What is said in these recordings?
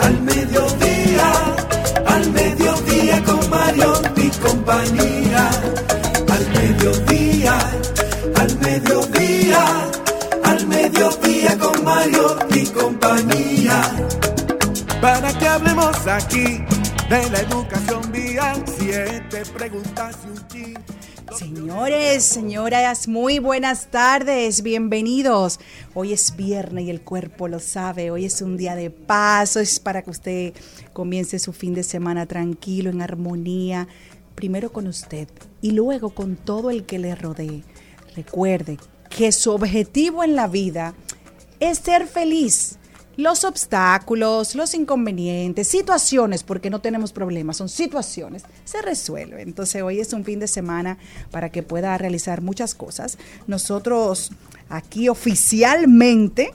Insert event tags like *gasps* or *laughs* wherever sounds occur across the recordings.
al mediodía, al mediodía con Mario y compañía. Al mediodía, al mediodía, al mediodía con Mario y compañía para que hablemos aquí de la educación vial. Siete preguntas y un chin. Señores, señoras, muy buenas tardes, bienvenidos. Hoy es viernes y el cuerpo lo sabe, hoy es un día de paso, es para que usted comience su fin de semana tranquilo, en armonía, primero con usted y luego con todo el que le rodee. Recuerde que su objetivo en la vida es ser feliz los obstáculos, los inconvenientes, situaciones, porque no tenemos problemas, son situaciones, se resuelven. Entonces hoy es un fin de semana para que pueda realizar muchas cosas. Nosotros aquí oficialmente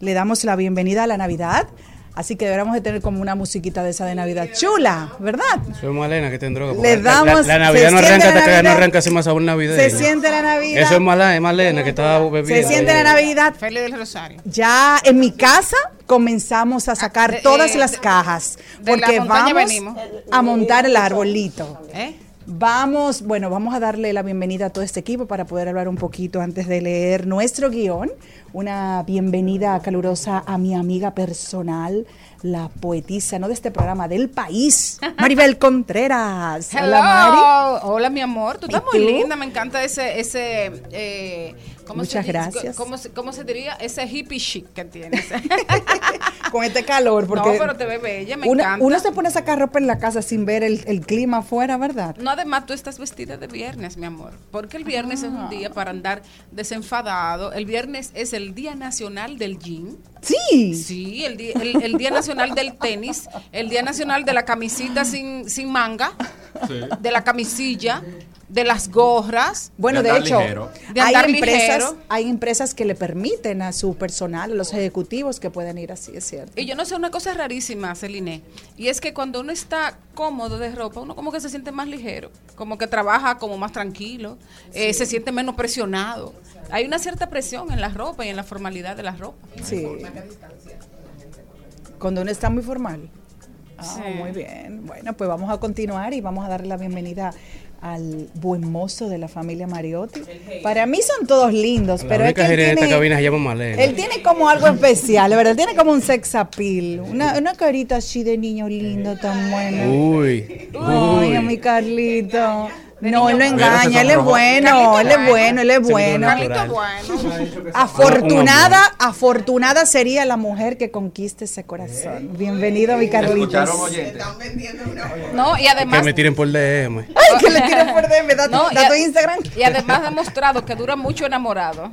le damos la bienvenida a la Navidad. Así que deberíamos de tener como una musiquita de esa de Navidad chula, ¿verdad? Soy Malena que tendrá droga. Le damos- La, la Navidad no arranca hasta que no Navidad. arranca así más sabor navideño. Se siente la Navidad. Eso es Malena, es Malena que estaba bebiendo. Se siente la Navidad. Feliz del Rosario. Ya en mi casa comenzamos a sacar Ah, de- todas eh, las de- cajas de la porque vamos venimos. a montar el arbolito. ¿Eh? Vamos, bueno, vamos a darle la bienvenida a todo este equipo para poder hablar un poquito antes de leer nuestro guion. Una bienvenida calurosa a mi amiga personal, la poetisa, no de este programa, del país, *laughs* Maribel Contreras. Hello. Hola, Mari. Hola, mi amor. Tú ¿Y estás muy tú? linda. Me encanta ese. ese eh, ¿cómo Muchas se, gracias. ¿Cómo, se- cómo se diría? Ese hippie chic que tienes. *laughs* Con este calor, porque no, pero te ve bella. Me uno, encanta. uno se pone a sacar ropa en la casa sin ver el, el clima afuera, ¿verdad? No, además tú estás vestida de viernes, mi amor. Porque el viernes es Ah. un día para andar desenfadado. El viernes es el Día Nacional del Jean. Sí. Sí, el, di- el, el Día Nacional del Tenis, el Día Nacional de la camisita sin, sin manga, de la camisilla, de las gorras. Bueno, De hecho. De hay empresas, hay empresas que le permiten a su personal, a los ejecutivos que pueden ir así, es cierto. Y yo no sé, una cosa rarísima, Celine, y es que cuando uno está cómodo de ropa, uno como que se siente más ligero, como que trabaja como más tranquilo, eh, se siente menos presionado. Hay una cierta presión en la ropa y en la formalidad de la ropa. Sí. Cuando uno está muy formal. Ah, Sí. muy bien. Bueno, pues vamos a continuar y vamos a darle la bienvenida al buen mozo de la familia Mariotti. Para mí son todos lindos, La pero es que él de esta tiene, cabina se llama Malena. él tiene como algo especial, ¿verdad? Él tiene como un sex appeal, una, una carita así de niño lindo, tan bueno. Uy. Ay, a Uy. mi Carlito. No, él no niño engaña, bueno. él es bueno, él es bueno, él es Sí, bueno. Afortunada, afortunada sería la mujer que conquiste ese corazón. Bienvenido, mi Carlitos. No, y Que además... me tiren por DM. Ay, que le tienen por DM, da, No, tu Instagram. Y además ha demostrado que dura mucho enamorado.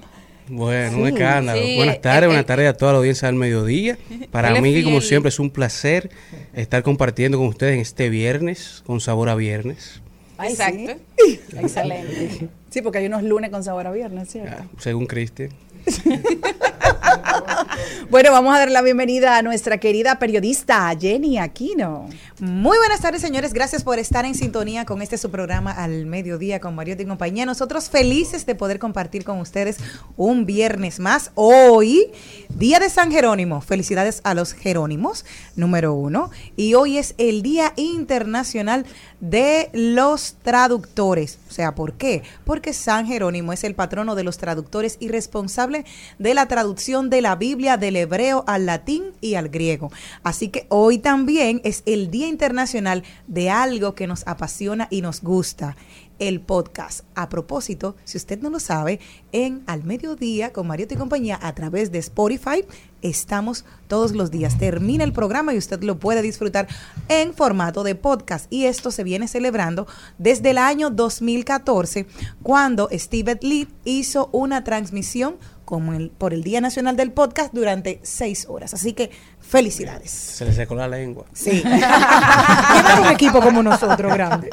Bueno, un escándalo. Sí, buenas eh, tardes, eh, buenas tardes a toda la audiencia del mediodía. *laughs* Para mí, que como siempre, es un placer estar compartiendo con ustedes en este viernes, con sabor a viernes. Ay, Exacto. sí. *laughs* Excelente. Sí, porque hay unos lunes con sabor a viernes, ¿cierto? Ah, según Cristian. *laughs* *laughs* Bueno, vamos a dar la bienvenida a nuestra querida periodista Jenny Aquino. Muy buenas tardes, señores. Gracias por estar en sintonía con este su programa al mediodía con Mariotti y compañía. Nosotros felices de poder compartir con ustedes un viernes más. Hoy, Día de San Jerónimo. Felicidades a los Jerónimos, número uno. Y hoy es el Día Internacional de los Traductores. O sea, ¿por qué? Porque San Jerónimo es el patrono de los traductores y responsable de la traducción de la Biblia del hebreo al latín y al griego. Así que hoy también es el Día Internacional de algo que nos apasiona y nos gusta el podcast. A propósito, si usted no lo sabe, en Al Mediodía con Mariotti y compañía a través de Spotify estamos todos los días. Termina el programa y usted lo puede disfrutar en formato de podcast. Y esto se viene celebrando desde el año 2014, cuando Steve Lee hizo una transmisión como el, por el Día Nacional del Podcast durante seis horas. Así que felicidades. Se le secó la lengua. Sí. *laughs* Llevar un equipo como nosotros, grande.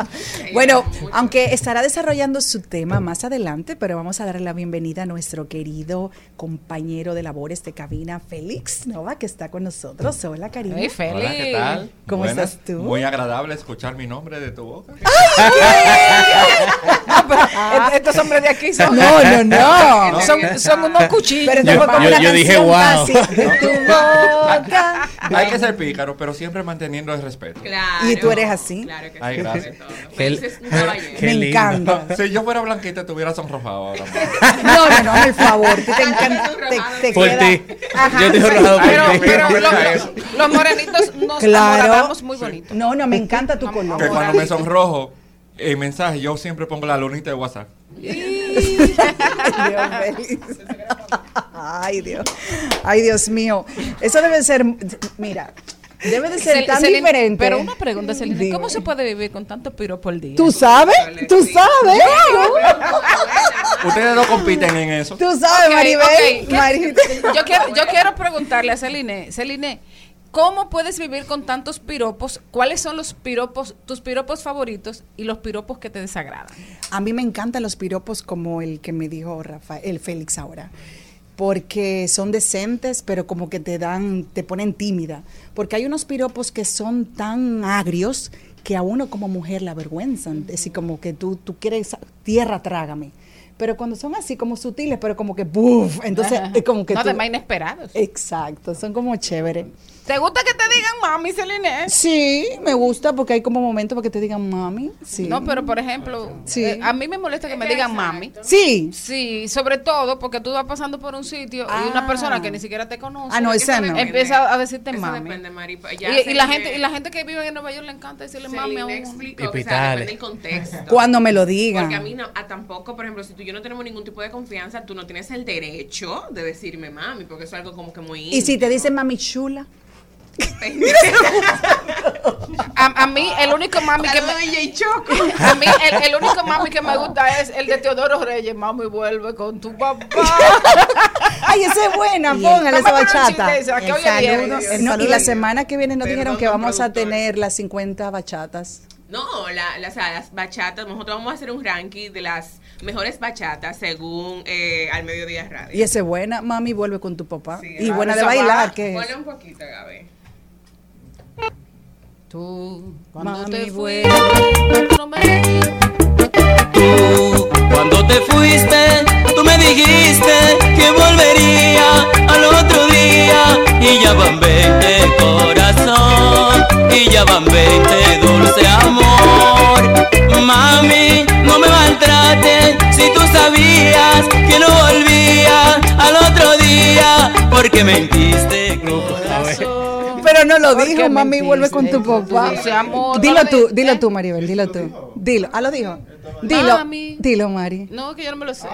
Bueno, aunque estará desarrollando su tema más adelante, pero vamos a darle la bienvenida a nuestro querido compañero de labores de cabina, Félix Nova, que está con nosotros. Hola, cariño. Hey, Félix. Hola, ¿qué tal? ¿Cómo Buenas. estás tú? Muy agradable escuchar mi nombre de tu boca. *laughs* *laughs* Estos hombres de aquí son, No, no, no. son, son unos cuchillos. Pero esto Yo- fue como yo- una yo dije, canción wow. así, de tu *laughs* boca. Hay que ser pícaro, pero siempre manteniendo el respeto. Claro. ¿Y tú eres así? Claro que Ay, sí. gracias. sobre todo. Qué- Félix es un caballero. *laughs* qué Me lindo. encanta. *laughs* Si yo fuera blanquita, te hubiera sonrojado ahora. No, no, no, por favor. Te, encanta. Te, te Por queda- ti. Ajá. Yo te he rajado por Pero, ti. pero los morenitos nos Claro. amoradamos muy bonito. No, no, me encanta tu color. Que cuando me sonrojo, el mensaje, yo siempre pongo la lunita de WhatsApp. Feliz. Ay, Dios. Ay, Dios mío. Eso debe ser, mira, debe de ser tan diferente. Pero una pregunta, Celine, Dime. ¿cómo se puede vivir con tanto piro por día? ¿Tú sabes? ¿Tú sabes? Ustedes no compiten en eso. ¿Tú sabes, Maribel? Maribel. Yo quiero, yo quiero preguntarle a Celine, Celine, ¿cómo puedes vivir con tantos piropos? ¿Cuáles son los piropos, tus piropos favoritos y los piropos que te desagradan? A mí me encantan los piropos como el que me dijo Rafael, el Félix ahora. Porque son decentes, pero como que te dan, te ponen tímida. Porque hay unos piropos que son tan agrios que a uno como mujer la avergüenzan. Es decir, como que tú, tú quieres, tierra, trágame. Pero cuando son así como sutiles, pero como que ¡buf! Entonces es como que no, tú- además inesperados. Exacto, son como chévere. ¿Te gusta que te digan mami, Celine? Sí, me gusta porque hay como momentos para que te digan mami. Sí. No, pero por ejemplo, Sí. eh, a mí me molesta que me digan mami. Sí. Sí, sobre todo porque tú vas pasando por un sitio y una Ah. persona que ni siquiera te conoce Ah, no, esa no. empieza a decirte Eso mami. depende, Mari. Y, Ya y la gente y la gente que vive en Nueva York le encanta decirle mami a uno. que, o sea, depende del contexto. Cuando me lo digan. Porque a mí no, a tampoco, por ejemplo, si tú y yo no tenemos ningún tipo de confianza, tú no tienes el derecho de decirme mami, porque eso es algo como que muy Y si te dicen mami chula. *laughs* A, a mí el único mami que me, a mí el, el único mami que me gusta es el de Teodoro Reyes, mami vuelve con tu papá. *laughs* Ay, esa es buena, póngale esa a bachata. que El hoy es saludo. viernes. El no, y la semana que viene nos Perdón, dijeron que vamos a productor. tener las 50 bachatas. No, la, la- o sea, las bachatas, nosotros vamos a hacer un ranking de las mejores bachatas según eh, Al Mediodía Radio. Y esa es buena, mami, vuelve con tu papá. Sí, y buena de bailar, va. que es. Ponle un poquito, Gaby. Tú, cuando Mami, te fuiste, tú no me- Tú, cuando te fuiste, tú me dijiste que volvería al otro día. Y ya van 20 corazón, y ya van 20 dulce amor. Mami, no me maltrates si tú sabías que no volvía al otro día. Porque mentiste. No lo ¿Por dijo, mami, vuelve con tu papá. Amor, Dilo no lo tú, di- dilo ¿eh? tú, Maribel, dilo tú. Dilo, ah, lo dijo. Dilo, Mami. dilo, Mari. No, que yo no me lo sé.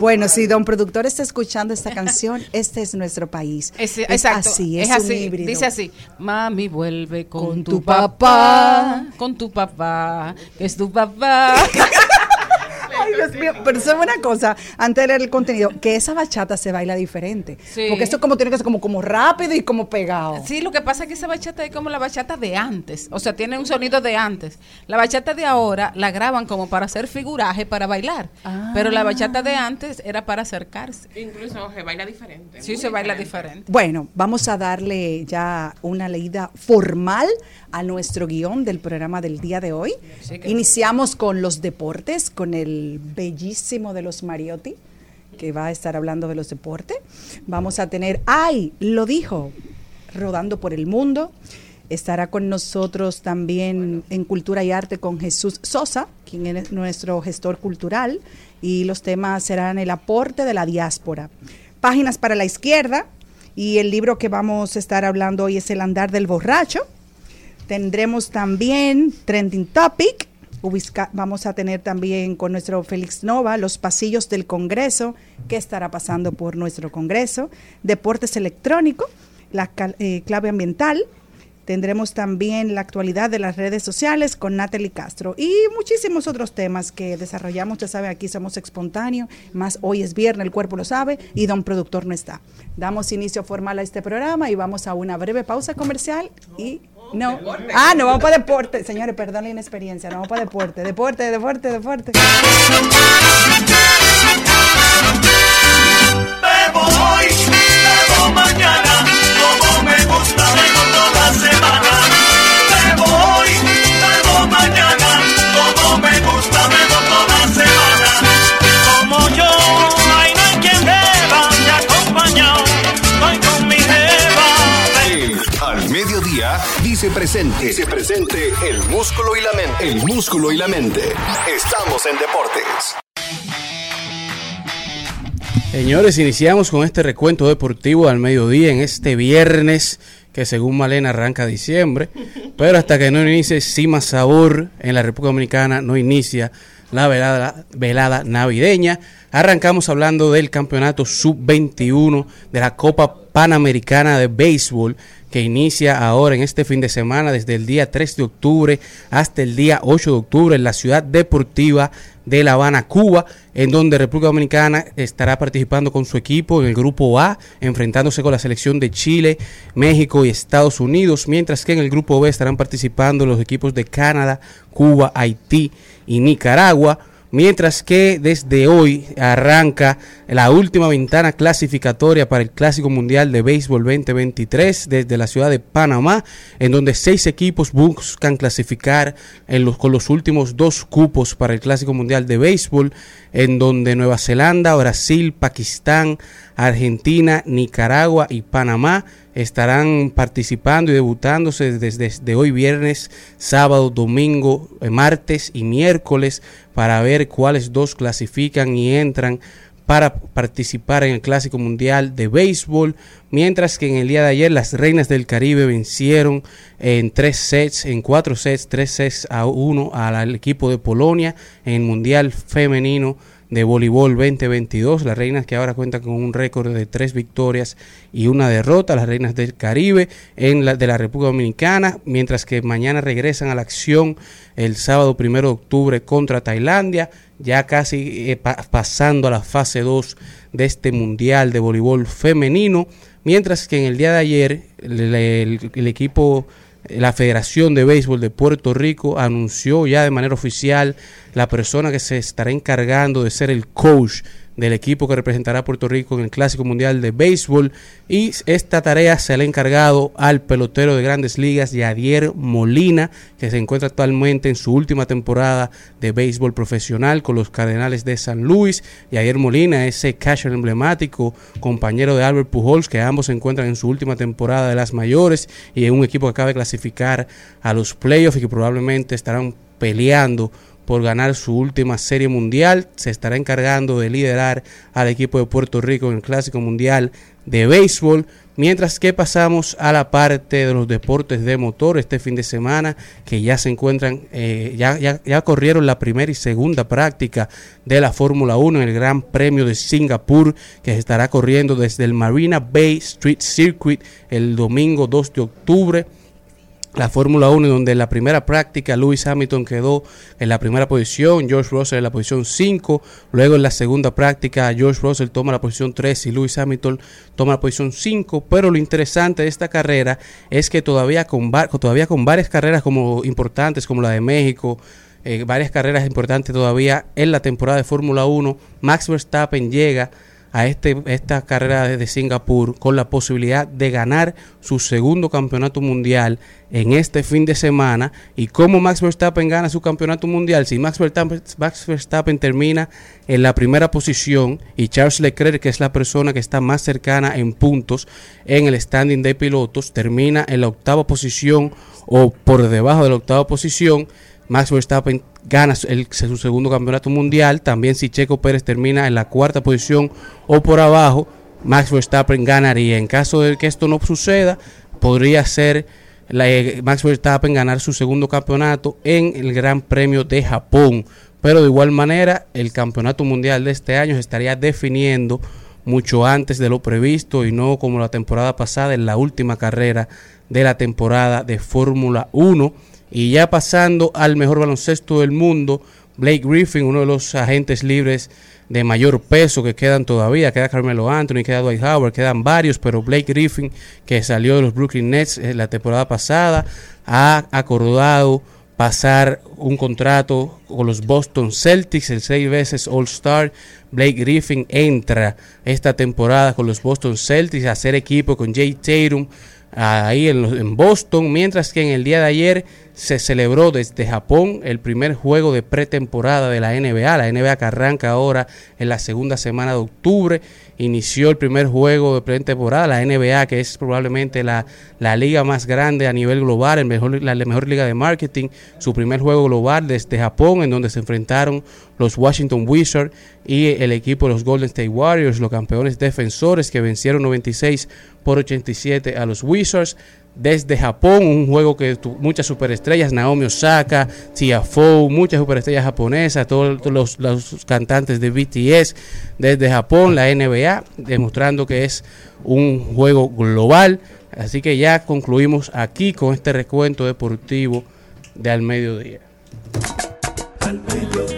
Bueno, si don productor está escuchando esta canción, *laughs* este es nuestro país. Es, Es exacto, así, es, es un así. híbrido. Dice así: Mami, vuelve con, Con tu, tu papá, papá. con tu papá, que es tu papá. *laughs* Ay, Dios mío, pero eso es una cosa, antes de leer el contenido, que esa bachata se baila diferente. Sí. Porque esto como tiene que ser como, como rápido y como pegado. Sí, lo que pasa es que esa bachata es como la bachata de antes, o sea, tiene un sonido de antes. La bachata de ahora la graban como para hacer figuraje, para bailar, Ah. pero la bachata de antes era para acercarse. Incluso se baila diferente. Sí, se baila diferente. diferente. Bueno, vamos a darle ya una leída formal a nuestro guion del programa del día de hoy. Iniciamos con los deportes, con el bellísimo de los Mariotti, que va a estar hablando de los deportes. Vamos a tener, ¡ay! Lo dijo, rodando por el mundo. Estará con nosotros también en Cultura y Arte con Jesús Sosa, quien es nuestro gestor cultural, y los temas serán el aporte de la diáspora. Páginas para la izquierda, y el libro que vamos a estar hablando hoy es El andar del borracho. Tendremos también Trending Topic. Vamos a tener también con nuestro Félix Nova los pasillos del Congreso, qué estará pasando por nuestro Congreso, deportes electrónicos, la eh, clave ambiental, tendremos también la actualidad de las redes sociales con Natalie Castro y muchísimos otros temas que desarrollamos, ya saben, aquí somos espontáneos, más hoy es viernes, el cuerpo lo sabe y don productor no está. Damos inicio formal a este programa y vamos a una breve pausa comercial y no. Ah, no, vamos para deporte. Señores, perdón la inexperiencia, no vamos para deporte. Deporte, deporte, deporte. Bebo hoy, bebo mañana, dice presente. Dice presente el músculo y la mente. El músculo y la mente. Estamos en deportes. Señores, iniciamos con este recuento deportivo al mediodía en este viernes que según Malena arranca diciembre, pero hasta que no inicie Cima Sabor en la República Dominicana no inicia la velada, velada navideña. Arrancamos hablando del campeonato sub-21 de la Copa Panamericana de Béisbol que inicia ahora en este fin de semana desde el día 3 de octubre hasta el día 8 de octubre en la ciudad deportiva de La Habana, Cuba, en donde República Dominicana estará participando con su equipo en el grupo A, enfrentándose con la selección de Chile, México y Estados Unidos, mientras que en el grupo B estarán participando los equipos de Canadá, Cuba, Haití y Nicaragua. Mientras que desde hoy arranca la última ventana clasificatoria para el Clásico Mundial de Béisbol 2023 desde la ciudad de Panamá, en donde seis equipos buscan clasificar en los, con los últimos dos cupos para el Clásico Mundial de Béisbol, en donde Nueva Zelanda, Brasil, Pakistán, Argentina, Nicaragua y Panamá estarán participando y debutándose desde, hoy viernes, sábado, domingo, eh, martes y miércoles para ver cuáles dos clasifican y entran para participar en el Clásico Mundial de Béisbol, mientras que en el día de ayer las Reinas del Caribe vencieron en tres sets, en cuatro sets, tres sets a uno al equipo de Polonia en el Mundial Femenino de Voleibol 2022, las reinas que ahora cuentan con un récord de tres victorias y una derrota, las reinas del Caribe en la de la República Dominicana, mientras que mañana regresan a la acción el sábado primero de octubre contra Tailandia, ya casi eh, pa- pasando a la fase 2 de este Mundial de Voleibol Femenino, mientras que en el día de ayer el equipo la Federación de Béisbol de Puerto Rico anunció ya de manera oficial la persona que se estará encargando de ser el coach del equipo que representará a Puerto Rico en el Clásico Mundial de Béisbol. Y esta tarea se le ha encargado al pelotero de grandes ligas Yadier Molina que se encuentra actualmente en su última temporada de béisbol profesional con los Cardenales de San Luis. Yadier Molina ese catcher emblemático compañero de Albert Pujols que ambos se encuentran en su última temporada de las mayores y en un equipo que acaba de clasificar a los playoffs y que probablemente estarán peleando por ganar su última serie mundial. Se estará encargando de liderar al equipo de Puerto Rico en el Clásico Mundial de Béisbol. Mientras que pasamos a la parte de los deportes de motor este fin de semana, que ya se encuentran, eh, ya, ya, ya corrieron la primera y segunda práctica de la Fórmula 1 en el Gran Premio de Singapur, que se estará corriendo desde el Marina Bay Street Circuit el domingo 2 de octubre la Fórmula 1, donde en la primera práctica Lewis Hamilton quedó en la primera posición, George Russell en la posición 5, luego en la segunda práctica George Russell toma la posición 3 y Lewis Hamilton toma la posición 5, pero lo interesante de esta carrera es que todavía con, todavía con varias carreras como importantes como la de México, eh, varias carreras importantes todavía en la temporada de Fórmula 1, Max Verstappen llega a este, esta carrera de Singapur con la posibilidad de ganar su segundo campeonato mundial en este fin de semana. ¿Y cómo Max Verstappen gana su campeonato mundial? Si Max Verstappen, Max Verstappen termina en la primera posición y Charles Leclerc, que es la persona que está más cercana en puntos en el standing de pilotos, termina en la octava posición o por debajo de la octava posición, Max Verstappen gana el- su segundo campeonato mundial. También si Checo Pérez termina en la cuarta posición o por abajo, Max Verstappen ganaría. En caso de que esto no suceda, podría ser la- eh, Max Verstappen ganar su segundo campeonato en el Gran Premio de Japón. Pero de igual manera, el campeonato mundial de este año se estaría definiendo mucho antes de lo previsto y no como la temporada pasada en la última carrera de la temporada de Fórmula 1. Y ya pasando al mejor baloncesto del mundo, Blake Griffin, uno de los agentes libres de mayor peso que quedan todavía, queda Carmelo Anthony, queda Dwight Howard, quedan varios, pero Blake Griffin, que salió de los Brooklyn Nets en la temporada pasada, ha acordado pasar un contrato con los Boston Celtics, el seis veces All-Star. Blake Griffin entra esta temporada con los Boston Celtics a hacer equipo con Jay Tatum ahí en, en Boston, mientras que en el día de ayer se celebró desde Japón el primer juego de pretemporada de la NBA, la NBA que arranca ahora en la segunda semana de octubre, inició el primer juego de pretemporada, la NBA que es probablemente la, la liga más grande a nivel global, la, la mejor liga de marketing, su primer juego global desde Japón en donde se enfrentaron los Washington Wizards y el equipo de los Golden State Warriors, los campeones defensores que vencieron 96 por 87 a los Wizards. Desde Japón, un juego que muchas superestrellas, Naomi Osaka, Tia Fou, muchas superestrellas japonesas, todos los, los cantantes de BTS desde Japón, la NBA, demostrando que es un juego global. Así que ya concluimos aquí con este recuento deportivo de al mediodía. Al mediodía,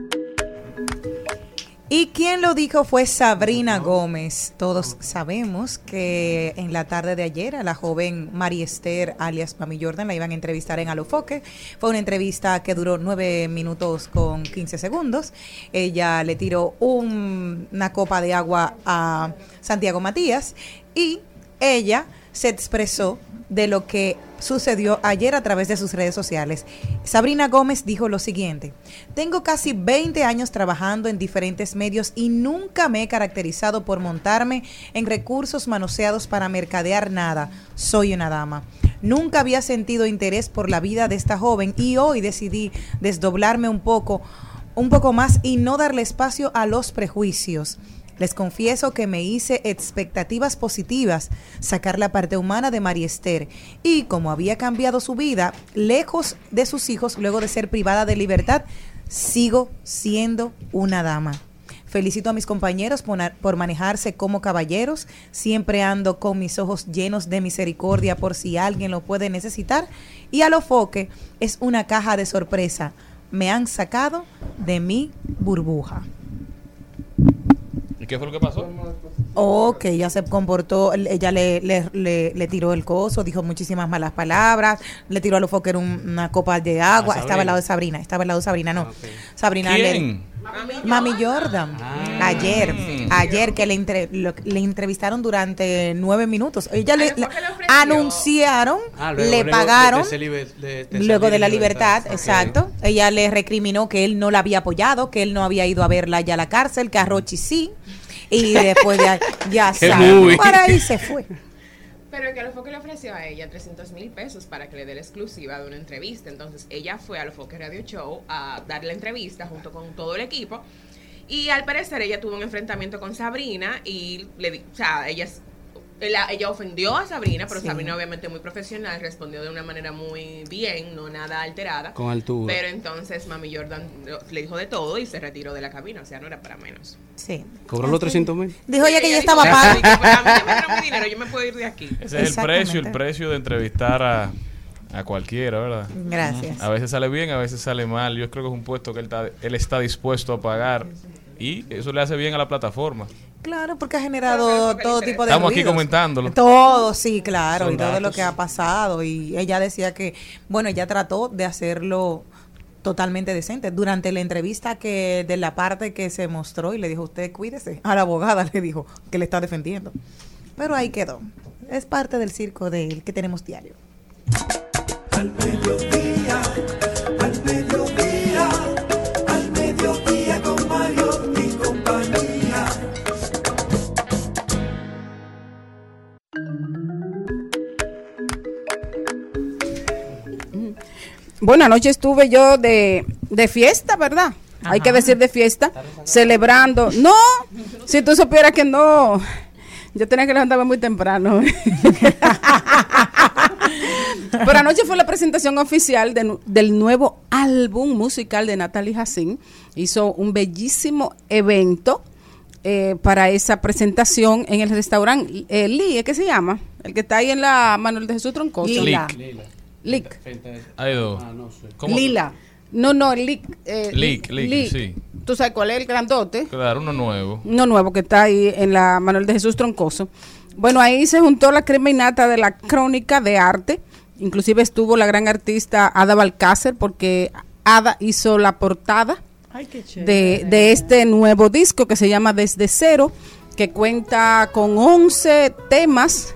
Y quien lo dijo fue Sabrina Gómez. Todos sabemos que en la tarde de ayer a la joven María Esther, alias Mami Jordan, la iban a entrevistar en Alofoque. Fue una entrevista que duró nueve minutos con 15 segundos. Ella le tiró un- una copa de agua a Santiago Matías y ella se expresó de lo que sucedió ayer a través de sus redes sociales. Sabrina Gómez dijo lo siguiente, tengo casi 20 años trabajando en diferentes medios y nunca me he caracterizado por montarme en recursos manoseados para mercadear nada. Soy una dama. Nunca había sentido interés por la vida de esta joven y hoy decidí desdoblarme un poco, un poco más y no darle espacio a los prejuicios. Les confieso que me hice expectativas positivas, sacar la parte humana de María Esther. Y como había cambiado su vida, lejos de sus hijos, luego de ser privada de libertad, sigo siendo una dama. Felicito a mis compañeros por, por manejarse como caballeros. Siempre ando con mis ojos llenos de misericordia por si alguien lo puede necesitar. Y a lo foque es una caja de sorpresa. Me han sacado de mi burbuja. ¿Y qué fue lo que pasó? Oh, que ella se comportó, ella le, le, le, le tiró el coso, dijo muchísimas malas palabras, le tiró a los Fokker un- una copa de agua, Ah, estaba al lado de Sabrina. Sabrina, estaba al lado de Sabrina, no. Sabrina le- ¿Quién? Mami Jordan. Ayer, ayer que le, entre- lo- le entrevistaron durante nueve minutos. Ella le, le- anunciaron, Ah, luego- le luego pagaron. de- de ese liber- de- de Luego de la libertad, exacto. Ella le recriminó que él no la había apoyado, que él no había ido a verla ya a la cárcel, que a Rochi sí. Y después de ahí, ya movie. para ahí se fue. Pero que Alofoque le ofreció a ella 300 mil pesos para que le dé la exclusiva de una entrevista. Entonces ella fue a Alofoque Radio Show a dar la entrevista junto con todo el equipo. Y al parecer ella tuvo un enfrentamiento con Sabrina y le di- o sea, ella es- ella, ella ofendió a Sabrina, pero Sí. Sabrina obviamente muy profesional, respondió de una manera muy bien, no nada alterada. Con altura. Pero entonces Mami Jordan le dijo de todo y se retiró de la cabina, o sea, no era para menos. Sí. Cobró los 300 mil. Dijo ella que ya Ella estaba paga. "Sí, que pues, a mí me mi dinero, yo me puedo ir de aquí. Ese es el precio, el precio de entrevistar a, a cualquiera, ¿verdad? Gracias. A veces sale bien, a veces sale mal. Yo creo que es un puesto que él está, él está dispuesto a pagar y eso le hace bien a la plataforma. Claro, porque ha generado todo tipo de Estamos aquí comentándolo. Todo, sí, claro, Son y todo lo que ha pasado. Y ella decía que, bueno, ella trató de hacerlo totalmente decente. Durante la entrevista que de la parte que se mostró y le dijo, usted cuídese, a la abogada *laughs* le dijo que le está defendiendo. Pero ahí quedó. Es parte del circo del que tenemos diario. Al mediodía, al mediodía, al mediodía con Mario Bueno, anoche estuve yo de, de fiesta, ¿verdad? Hay que decir de fiesta, celebrando. No, si tú supieras que no, yo tenía que levantarme muy temprano. *laughs* Pero anoche fue la presentación oficial de del nuevo álbum musical de Natalie Hassin. Hizo un bellísimo evento eh, para esa presentación en el restaurante eh, Lee. ¿qué se llama? El que está ahí en la Manuel de Jesús Troncoso. Lila. Lick. Hay dos. Ah, ¿Cómo? Lila. No, no, Lick. Eh, Lick, Lick, sí. ¿Tú sabes cuál es el grandote? Claro, uno nuevo. Uno nuevo que está ahí en la Manuel de Jesús Troncoso. Bueno, ahí se juntó la crema innata de la crónica de arte. Inclusive estuvo la gran artista Ada Balcácer porque Ada hizo la portada de, de este nuevo disco que se llama Desde Cero, que cuenta con 11 temas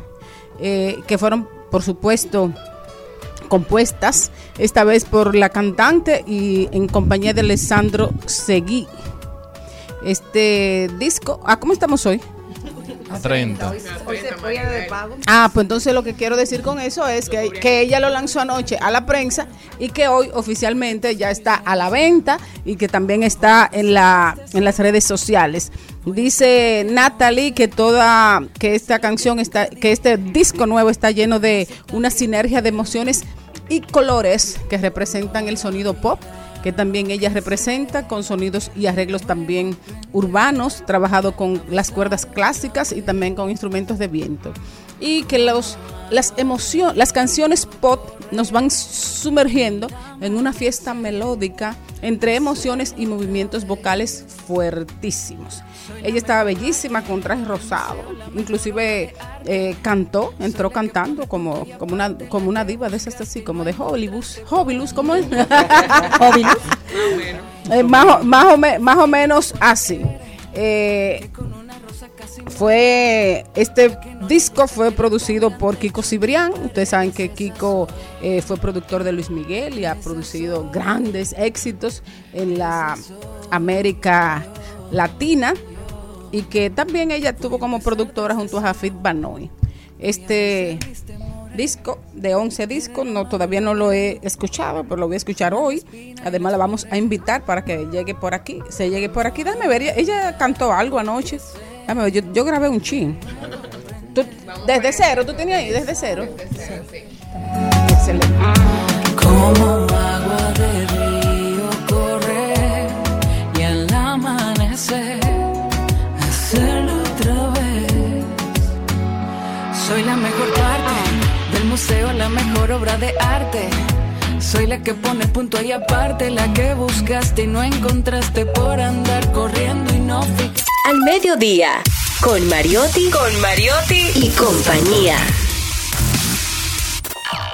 eh, que fueron, por supuesto, compuestas, esta vez por la cantante y en compañía de Alessandro Seguí. Este disco, ah, ¿cómo estamos hoy? 30. Hoy se fue de pago. Ah, pues entonces lo que quiero decir con eso es que, que ella lo lanzó anoche a la prensa y que hoy oficialmente ya está a la venta y que también está en la en las redes sociales. Dice Natalie que toda que esta canción está que este disco nuevo está lleno de una sinergia de emociones y colores que representan el sonido pop que también ella representa con sonidos y arreglos también urbanos, trabajado con las cuerdas clásicas y también con instrumentos de viento. Y que los, las emociones, las canciones pop nos van sumergiendo en una fiesta melódica entre emociones y movimientos vocales fuertísimos. Ella estaba bellísima con traje rosado, inclusive eh, cantó, entró cantando como, como, una, como una diva de esas así, como de Hollywood, Hobilus, ¿cómo es? *laughs* Hobilus. Eh, más, o, más, o me- más o menos así. Eh, fue este disco fue producido por Kiko Cibrián. Ustedes saben que Kiko eh, fue productor de Luis Miguel y ha producido grandes éxitos en la América Latina y que también ella tuvo como productora junto a Jafid Banoy. Este disco de 11 discos, no todavía no lo he escuchado, pero lo voy a escuchar hoy. Además la vamos a invitar para que llegue por aquí, se llegue por aquí. Dame ver, ella, cantó algo anoche. Dame ver, yo, grabé un chin. Desde cero, tú tenías ahí, desde cero. Excelente. Como agua de río correr y al amanecer Soy la mejor parte del museo, la mejor obra de arte. Soy la que pone punto y aparte, la que buscaste y no encontraste por andar corriendo y no. Al mediodía, con Mariotti, con Mariotti y compañía.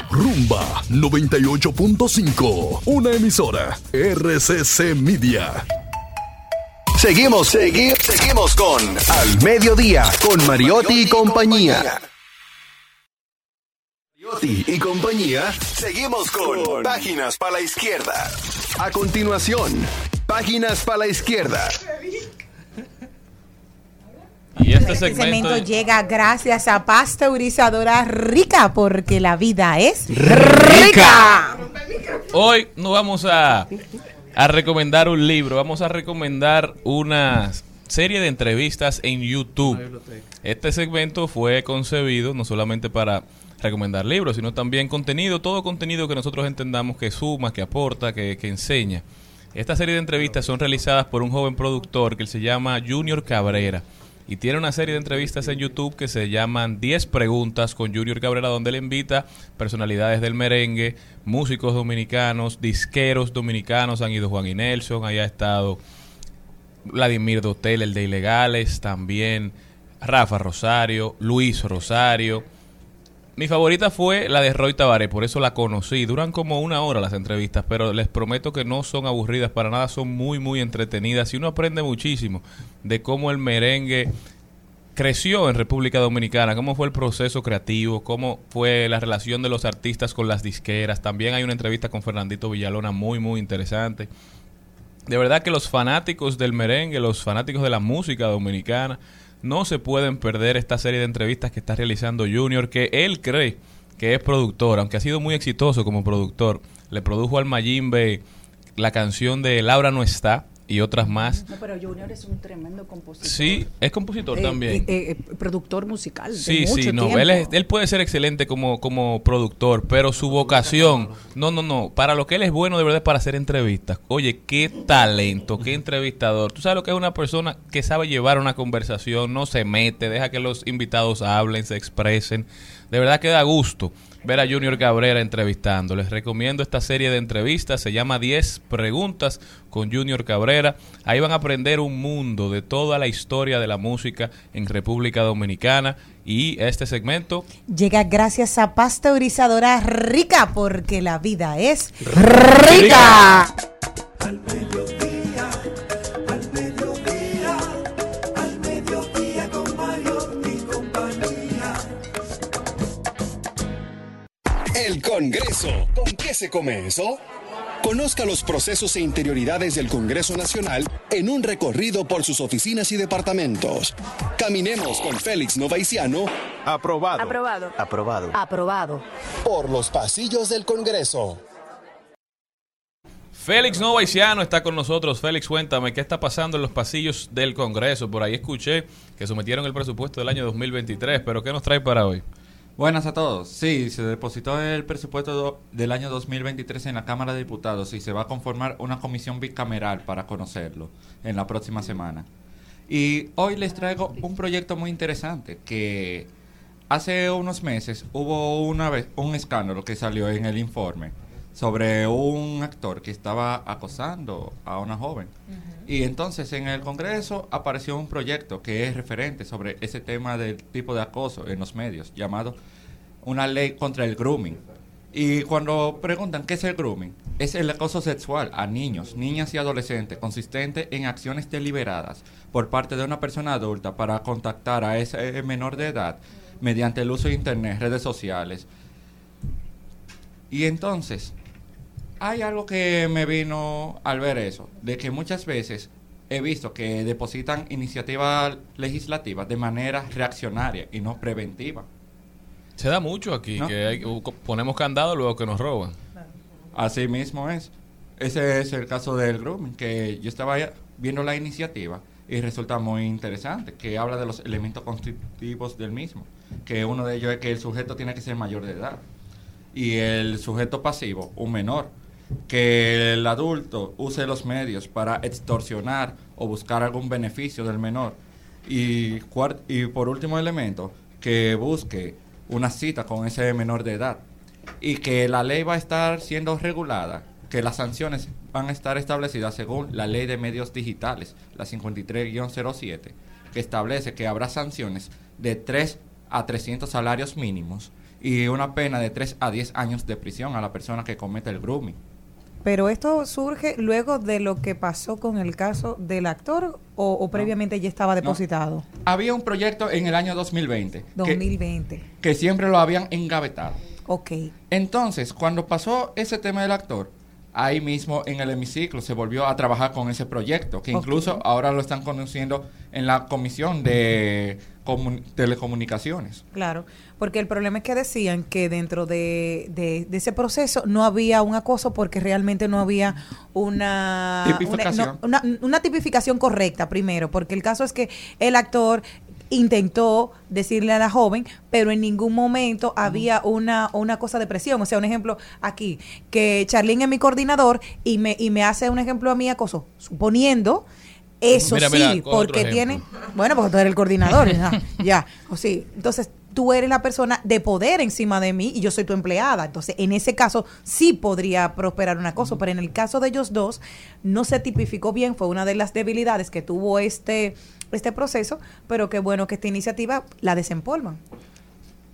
Rumba 98.5, una emisora RCC Media. Seguimos, seguimos, seguimos con Al Mediodía, con Mariotti y compañía. Y compañía, seguimos con Páginas para la Izquierda. A continuación, Páginas para la Izquierda. Y este Este segmento, llega gracias a Pasteurizadora Rica, porque la vida es rica. Hoy nos vamos a a recomendar un libro, vamos a recomendar una serie de entrevistas en YouTube. Este segmento fue concebido no solamente para recomendar libros, sino también contenido, todo contenido que nosotros entendamos que suma, que aporta, que, que enseña. Esta serie de entrevistas son realizadas por un joven productor que se llama Junior Cabrera. Y tiene una serie de entrevistas en YouTube que se llaman 10 preguntas con Junior Cabrera, donde él invita personalidades del merengue, músicos dominicanos, disqueros dominicanos. Han ido Juan y Nelson, ahí ha estado Vladimir Dotel, el de Ilegales, también Rafa Rosario, Luis Rosario. Mi favorita fue la de Roy Tabaré, por eso la conocí. Duran como una hora las entrevistas, pero les prometo que no son aburridas para nada, son muy, muy entretenidas y uno aprende muchísimo de cómo el merengue creció en República Dominicana, cómo fue el proceso creativo, cómo fue la relación de los artistas con las disqueras. También hay una entrevista con Fernandito Villalona muy, muy interesante. De verdad que los fanáticos del merengue, los fanáticos de la música dominicana, no se pueden perder esta serie de entrevistas que está realizando Junior, que él cree que es productor, aunque ha sido muy exitoso como productor. Le produjo al Mayimbe la canción de Laura no está y otras más. No, pero Junior es un tremendo compositor. Sí, es compositor Eh, también. eh, eh, productor musical. de Sí, mucho sí, no, tiempo. él, es- él puede ser excelente como, como productor, pero su vocación, no, no, no, para lo que él es bueno de verdad es para hacer entrevistas. Oye, qué talento, qué entrevistador. Tú sabes lo que es una persona que sabe llevar una conversación, no se mete, deja que los invitados hablen, se expresen. De verdad que da gusto ver a Junior Cabrera entrevistando. Les recomiendo esta serie de entrevistas, se llama 10 preguntas con Junior Cabrera. Ahí van a aprender un mundo de toda la historia de la música en República Dominicana y este segmento Llega gracias a pasteurizadora rica, porque la vida es rica. Al Congreso. ¿Con qué se come eso? Conozca los procesos e interioridades del Congreso Nacional en un recorrido por sus oficinas y departamentos. Caminemos con Félix Novaiciano. Aprobado. Aprobado. Aprobado. Aprobado. Por los pasillos del Congreso. Félix Novaiciano está con nosotros. Félix, cuéntame, ¿qué está pasando en los pasillos del Congreso? Por ahí escuché que sometieron el presupuesto del año 2023, pero ¿qué nos trae para hoy? Buenas a todos. Sí, se depositó el presupuesto del año 2023 en la Cámara de Diputados y se va a conformar una comisión bicameral para conocerlo en la próxima semana. Y hoy les traigo un proyecto muy interesante que hace unos meses hubo una vez un escándalo que salió en el informe sobre un actor que estaba acosando a una joven. Y entonces en el Congreso apareció un proyecto que es referente sobre ese tema del tipo de acoso en los medios, llamado una ley contra el grooming. Y cuando preguntan qué es el grooming, es el acoso sexual a niños, niñas y adolescentes, consistente en acciones deliberadas por parte de una persona adulta para contactar a ese menor de edad mediante el uso de internet, redes sociales. Y entonces, hay algo que me vino al ver eso, de que muchas veces he visto que depositan iniciativas legislativas de manera reaccionaria y no preventiva. Se da mucho aquí, ¿No? que hay- ponemos candado luego que nos roban. Así mismo es. Ese es el caso del grooming, que yo estaba viendo la iniciativa y resulta muy interesante, que habla de los elementos constitutivos del mismo, que uno de ellos es que el sujeto tiene que ser mayor de edad y el sujeto pasivo, un menor, que el adulto use los medios para extorsionar o buscar algún beneficio del menor y, y por último elemento, que busque una cita con ese menor de edad y que la ley va a estar siendo regulada, que las sanciones van a estar establecidas según la ley de medios digitales, la 53-07, que establece que habrá sanciones de 3 a 300 salarios mínimos y una pena de 3 a 10 años de prisión a la persona que comete el grooming. Pero esto surge luego de lo que pasó con el caso del actor o, o previamente ya estaba depositado. Había un proyecto en el año 2020 que, 2020. que siempre lo habían engavetado. Ok. Entonces, cuando pasó ese tema del actor, ahí mismo en el hemiciclo se volvió a trabajar con ese proyecto, que incluso ahora lo están conociendo en la comisión de telecomunicaciones. Claro, porque el problema es que decían que dentro de, de- de ese proceso no había un acoso porque realmente no había una Tipificación. Una, no, una- una tipificación correcta primero, porque el caso es que el actor intentó decirle a la joven, pero en ningún momento había una, una cosa de presión. O sea, un ejemplo aquí, que Charlene es mi coordinador y me, y me hace un ejemplo a mí acoso, suponiendo eso Mira, sí, mira, porque tiene, bueno, porque tú eres el coordinador, ya, ya, o sí. Entonces, tú eres la persona de poder encima de mí y yo soy tu empleada. Entonces, en ese caso sí podría prosperar una cosa, pero en el caso de ellos dos no se tipificó bien, fue una de las debilidades que tuvo este este proceso, pero qué bueno que esta iniciativa la desempolvan.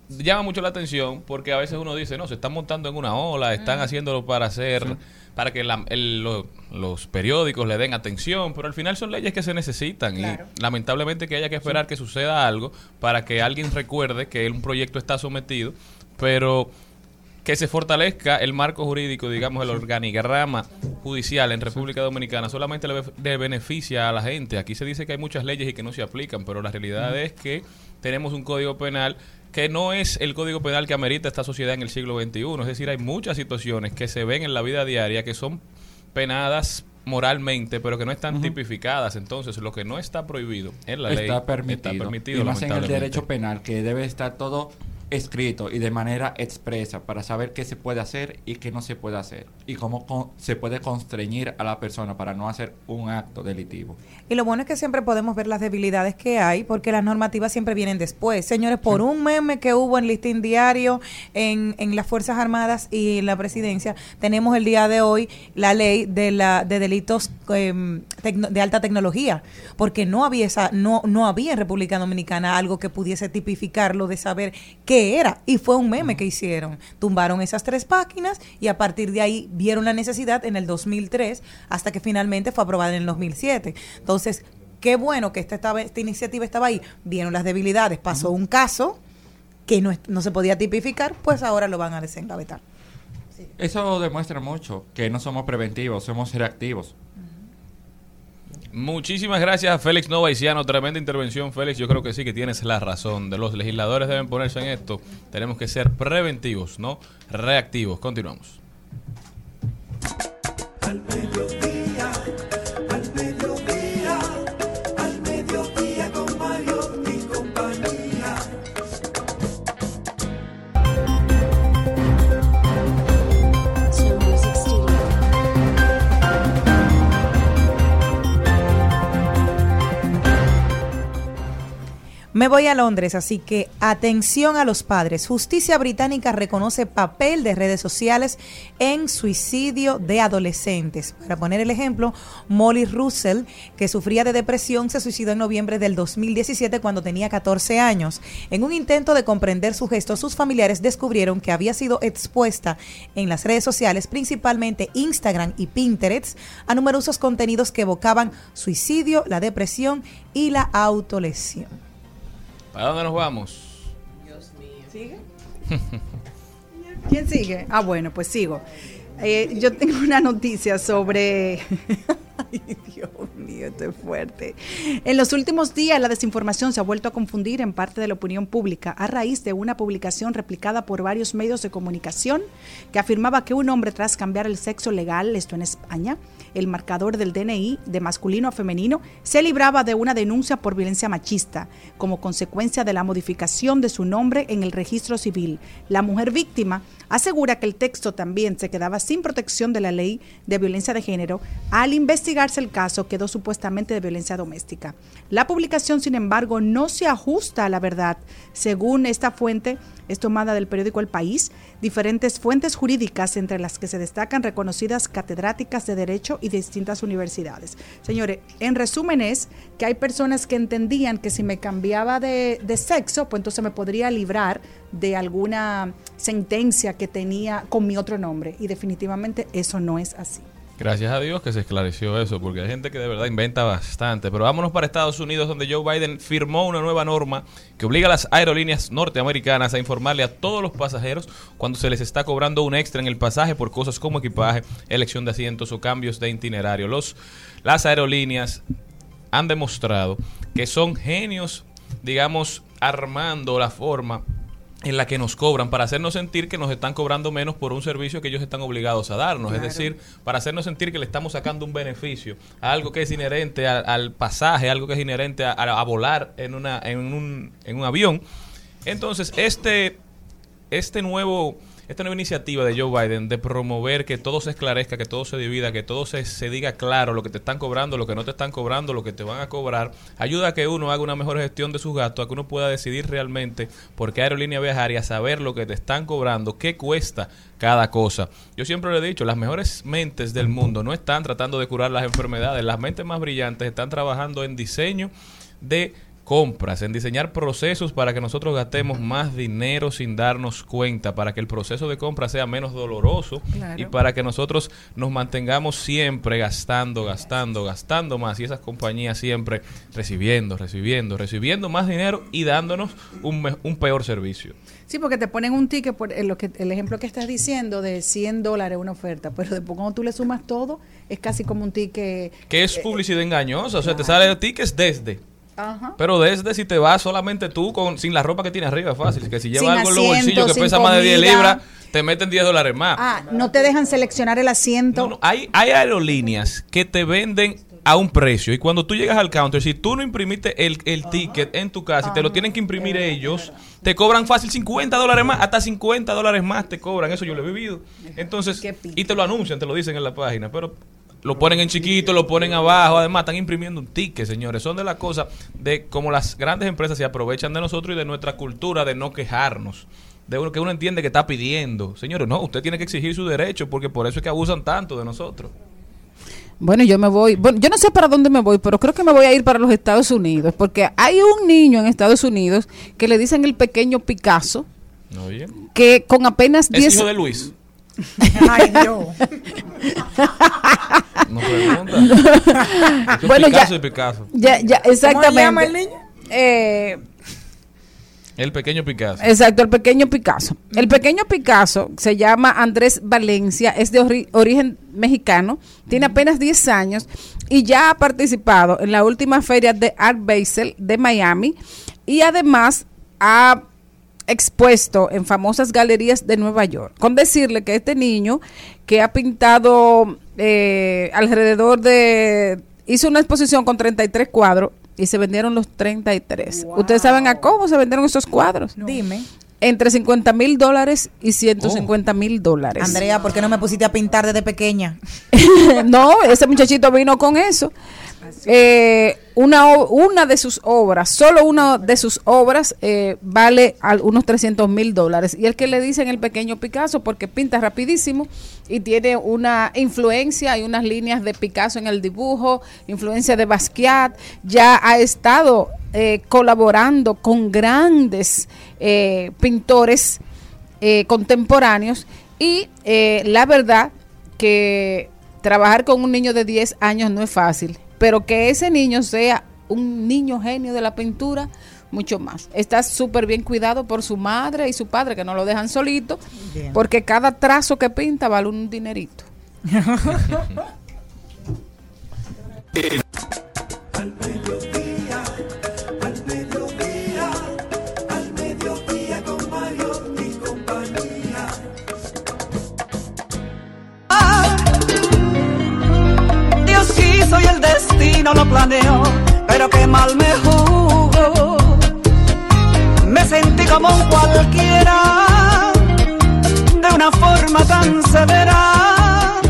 Llama mucho la atención porque a veces uno dice, no, se están montando en una ola, están haciéndolo para hacer, para que la- el- lo- los periódicos le den atención, pero al final son leyes que se necesitan Claro. y lamentablemente que haya que esperar que suceda algo para que alguien recuerde que un proyecto está sometido, pero que se fortalezca el marco jurídico, digamos, el organigrama judicial en República Dominicana, solamente le beneficia a la gente. Aquí se dice que hay muchas leyes y que no se aplican, pero la realidad es que tenemos un código penal que no es el código penal que amerita esta sociedad en el siglo XXI. Es decir, hay muchas situaciones que se ven en la vida diaria que son penadas moralmente, pero que no están tipificadas. Entonces, lo que no está prohibido en la ley está permitido. está permitido, y más en el derecho penal, que debe estar todo escrito y de manera expresa para saber qué se puede hacer y qué no se puede hacer. Y cómo con- se puede constreñir a la persona para no hacer un acto delitivo. Y lo bueno es que siempre podemos ver las debilidades que hay, porque las normativas siempre vienen después. Señores, por un meme que hubo en Listín Diario, en, en las Fuerzas Armadas y en la Presidencia, tenemos el día de hoy la ley de, la, de delitos tecno- de alta tecnología, porque no había, esa, no, no había en República Dominicana algo que pudiese tipificarlo de saber qué era. Y fue un meme que hicieron. Tumbaron esas tres páginas y a partir de ahí vieron la necesidad en el 2003 hasta que finalmente fue aprobada en el 2007. Entonces, qué bueno que esta, estaba, esta iniciativa estaba ahí. Vieron las debilidades, pasó un caso que no, no se podía tipificar, pues ahora lo van a desengavetar. Eso demuestra mucho que no somos preventivos, somos reactivos. Muchísimas gracias, Félix Novaiciano. Tremenda intervención, Félix. Yo creo que sí que tienes la razón. De los legisladores deben ponerse en esto. Tenemos que ser preventivos, no reactivos. Continuamos. Me voy a Londres, así que atención a los padres. Justicia británica reconoce papel de redes sociales en suicidio de adolescentes. Para poner el ejemplo, Molly Russell, que sufría de depresión, se suicidó en noviembre del 2017 cuando tenía 14 años. En un intento de comprender su gesto, sus familiares descubrieron que había sido expuesta en las redes sociales, principalmente Instagram y Pinterest, a numerosos contenidos que evocaban suicidio, la depresión y la autolesión. ¿Para dónde nos vamos? ¿Sigue? *laughs* ¿Quién sigue? Ah, bueno, pues sigo. Eh, yo tengo una noticia sobre... *laughs* Ay, Dios mío, esto es fuerte. En los últimos días la desinformación se ha vuelto a confundir en parte de la opinión pública a raíz de una publicación replicada por varios medios de comunicación que afirmaba que un hombre tras cambiar el sexo legal, esto en España, el marcador del DNI de masculino a femenino, se libraba de una denuncia por violencia machista como consecuencia de la modificación de su nombre en el registro civil. La mujer víctima asegura que el texto también se quedaba sin protección de la ley de violencia de género. Al investigarse el caso, quedó supuestamente de violencia doméstica. La publicación, sin embargo, no se ajusta a la verdad. Según esta fuente, es tomada del periódico El País, diferentes fuentes jurídicas, entre las que se destacan reconocidas catedráticas de Derecho y distintas universidades. Señores, en resumen es que hay personas que entendían que si me cambiaba de, de sexo, pues entonces me podría librar de alguna sentencia que tenía con mi otro nombre. Y definitivamente eso no es así. Gracias a Dios que se esclareció eso, porque hay gente que de verdad inventa bastante. Pero vámonos para Estados Unidos, donde Joe Biden firmó una nueva norma que obliga a las aerolíneas norteamericanas a informarle a todos los pasajeros cuando se les está cobrando un extra en el pasaje por cosas como equipaje, elección de asientos o cambios de itinerario. Los, las aerolíneas han demostrado que son genios, digamos, armando la forma en la que nos cobran para hacernos sentir que nos están cobrando menos por un servicio que ellos están obligados a darnos. Es decir, para hacernos sentir que le estamos sacando un beneficio a algo que es inherente a- al pasaje, algo que es inherente a, a- a volar en, una, en, un, en un avión. Entonces, este, este nuevo... Esta nueva iniciativa de Joe Biden de promover que todo se esclarezca, que todo se divida, que todo se, se diga claro, lo que te están cobrando, lo que no te están cobrando, lo que te van a cobrar, ayuda a que uno haga una mejor gestión de sus gastos, a que uno pueda decidir realmente por qué aerolínea viajar y a saber lo que te están cobrando, qué cuesta cada cosa. Yo siempre le he dicho, las mejores mentes del mundo no están tratando de curar las enfermedades, las mentes más brillantes están trabajando en diseño de compras, en diseñar procesos para que nosotros gastemos más dinero sin darnos cuenta, para que el proceso de compra sea menos doloroso Claro. y para que nosotros nos mantengamos siempre gastando, gastando, gastando más y esas compañías siempre recibiendo, recibiendo, recibiendo más dinero y dándonos un, un peor servicio. Sí, porque te ponen un ticket, por el, lo que, el ejemplo que estás diciendo de 100 dólares una oferta, pero después cuando tú le sumas todo, es casi como un ticket. Que es publicidad engañosa, o sea, te sale tickets desde. Ajá. Pero desde si te vas solamente tú con sin la ropa que tienes arriba, fácil. Que si llevas algo en los bolsillos que pesa más de 10 comida. libras, te meten 10 dólares más. Ah, no te dejan seleccionar el asiento. Hay, hay aerolíneas que te venden a un precio y cuando tú llegas al counter, si tú no imprimiste el, el ticket en tu casa y te lo tienen que imprimir ellos, te cobran fácil 50 dólares más, hasta 50 dólares más te cobran, eso yo lo he vivido. Entonces, y te lo anuncian, te lo dicen en la página, pero lo ponen en chiquito, lo ponen abajo, además están imprimiendo un ticket, señores. Son de las cosas de como las grandes empresas se aprovechan de nosotros y de nuestra cultura de no quejarnos. De uno que uno entiende que está pidiendo. Señores, no, usted tiene que exigir su derecho porque por eso es que abusan tanto de nosotros. Bueno, yo me voy. Bueno, yo no sé para dónde me voy, pero creo que me voy a ir para los Estados Unidos, porque hay un niño en Estados Unidos que le dicen el pequeño Picasso, Oye. que con apenas Es 10 hijo de Luis. *laughs* Ay, no. No pregunta. *laughs* Es Bueno, ya- Picasso y Picasso. Ya, ya, exactamente. ¿Cómo se llama el niño? Eh, El pequeño Picasso. Exacto, el pequeño Picasso. El pequeño Picasso se llama Andrés Valencia, es de ori- origen mexicano, tiene apenas 10 años y ya ha participado en la última feria de Art Basel de Miami y además ha expuesto en famosas galerías de Nueva York. Con decirle que este niño que ha pintado eh, alrededor de... hizo una exposición con 33 cuadros y se vendieron los 33. ¿Ustedes saben a cómo se vendieron esos cuadros? Dime. Entre 50 mil dólares y 150 mil dólares. Andrea, ¿por qué no me pusiste a pintar desde pequeña? *laughs* no, ese muchachito vino con eso. Eh, una, una de sus obras, solo una de sus obras eh, vale al- unos 300 mil dólares. Y el que le dicen el pequeño Picasso porque pinta rapidísimo y tiene una influencia y unas líneas de Picasso en el dibujo, influencia de Basquiat. Ya ha estado eh, colaborando con grandes eh, pintores eh, contemporáneos y eh, la verdad que trabajar con un niño de 10 años no es fácil, pero que ese niño sea un niño genio de la pintura, mucho más. Está súper bien cuidado por su madre y su padre, que no lo dejan solito, Bien. porque cada trazo que pinta vale un dinerito. *laughs* *laughs* *laughs* Quiso y el destino lo planeó, pero qué mal me jugó. Me sentí como cualquiera, de una forma tan severa.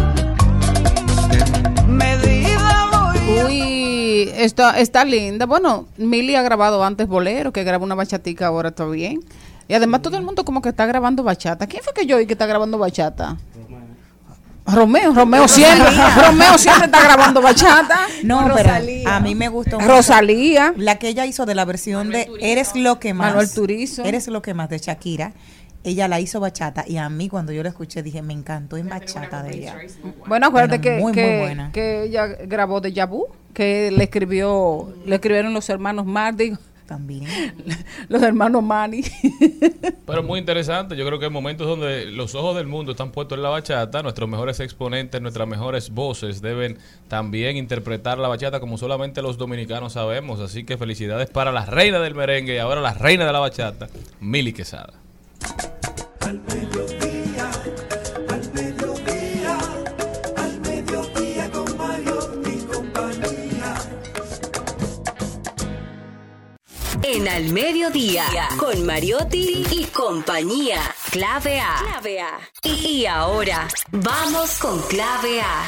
Medida voy. Uy, está, está linda. Bueno, Mili ha grabado antes bolero, que graba una bachatica ahora está bien. Y además todo el mundo como que está grabando bachata. ¿Quién fue que yo oí que está grabando bachata? Romeo, Romeo siempre, Romeo siempre está grabando bachata. No, pero a mí me gustó mucho Rosalía. La que ella hizo de la versión de Eres lo que más. Manuel Turizo. Eres lo que más de Shakira. ella la hizo bachata y a mí cuando yo la escuché dije, me encantó en bachata de ella. Bueno, acuérdate Pero que, muy, muy que, buena. que ella grabó de Yabu, que le escribió, le escribieron los hermanos Mardi, También. *laughs* los hermanos Mani. *laughs* Pero muy interesante, yo creo que en momentos donde los ojos del mundo están puestos en la bachata, nuestros mejores exponentes, nuestras mejores voces deben también interpretar la bachata como solamente los dominicanos sabemos. Así que felicidades para la reina del merengue y ahora la reina de la bachata, Mili Quesada. Al En Al Mediodía, con Mariotti y compañía. Clave A. Clave A. Y ahora, vamos con Clave A.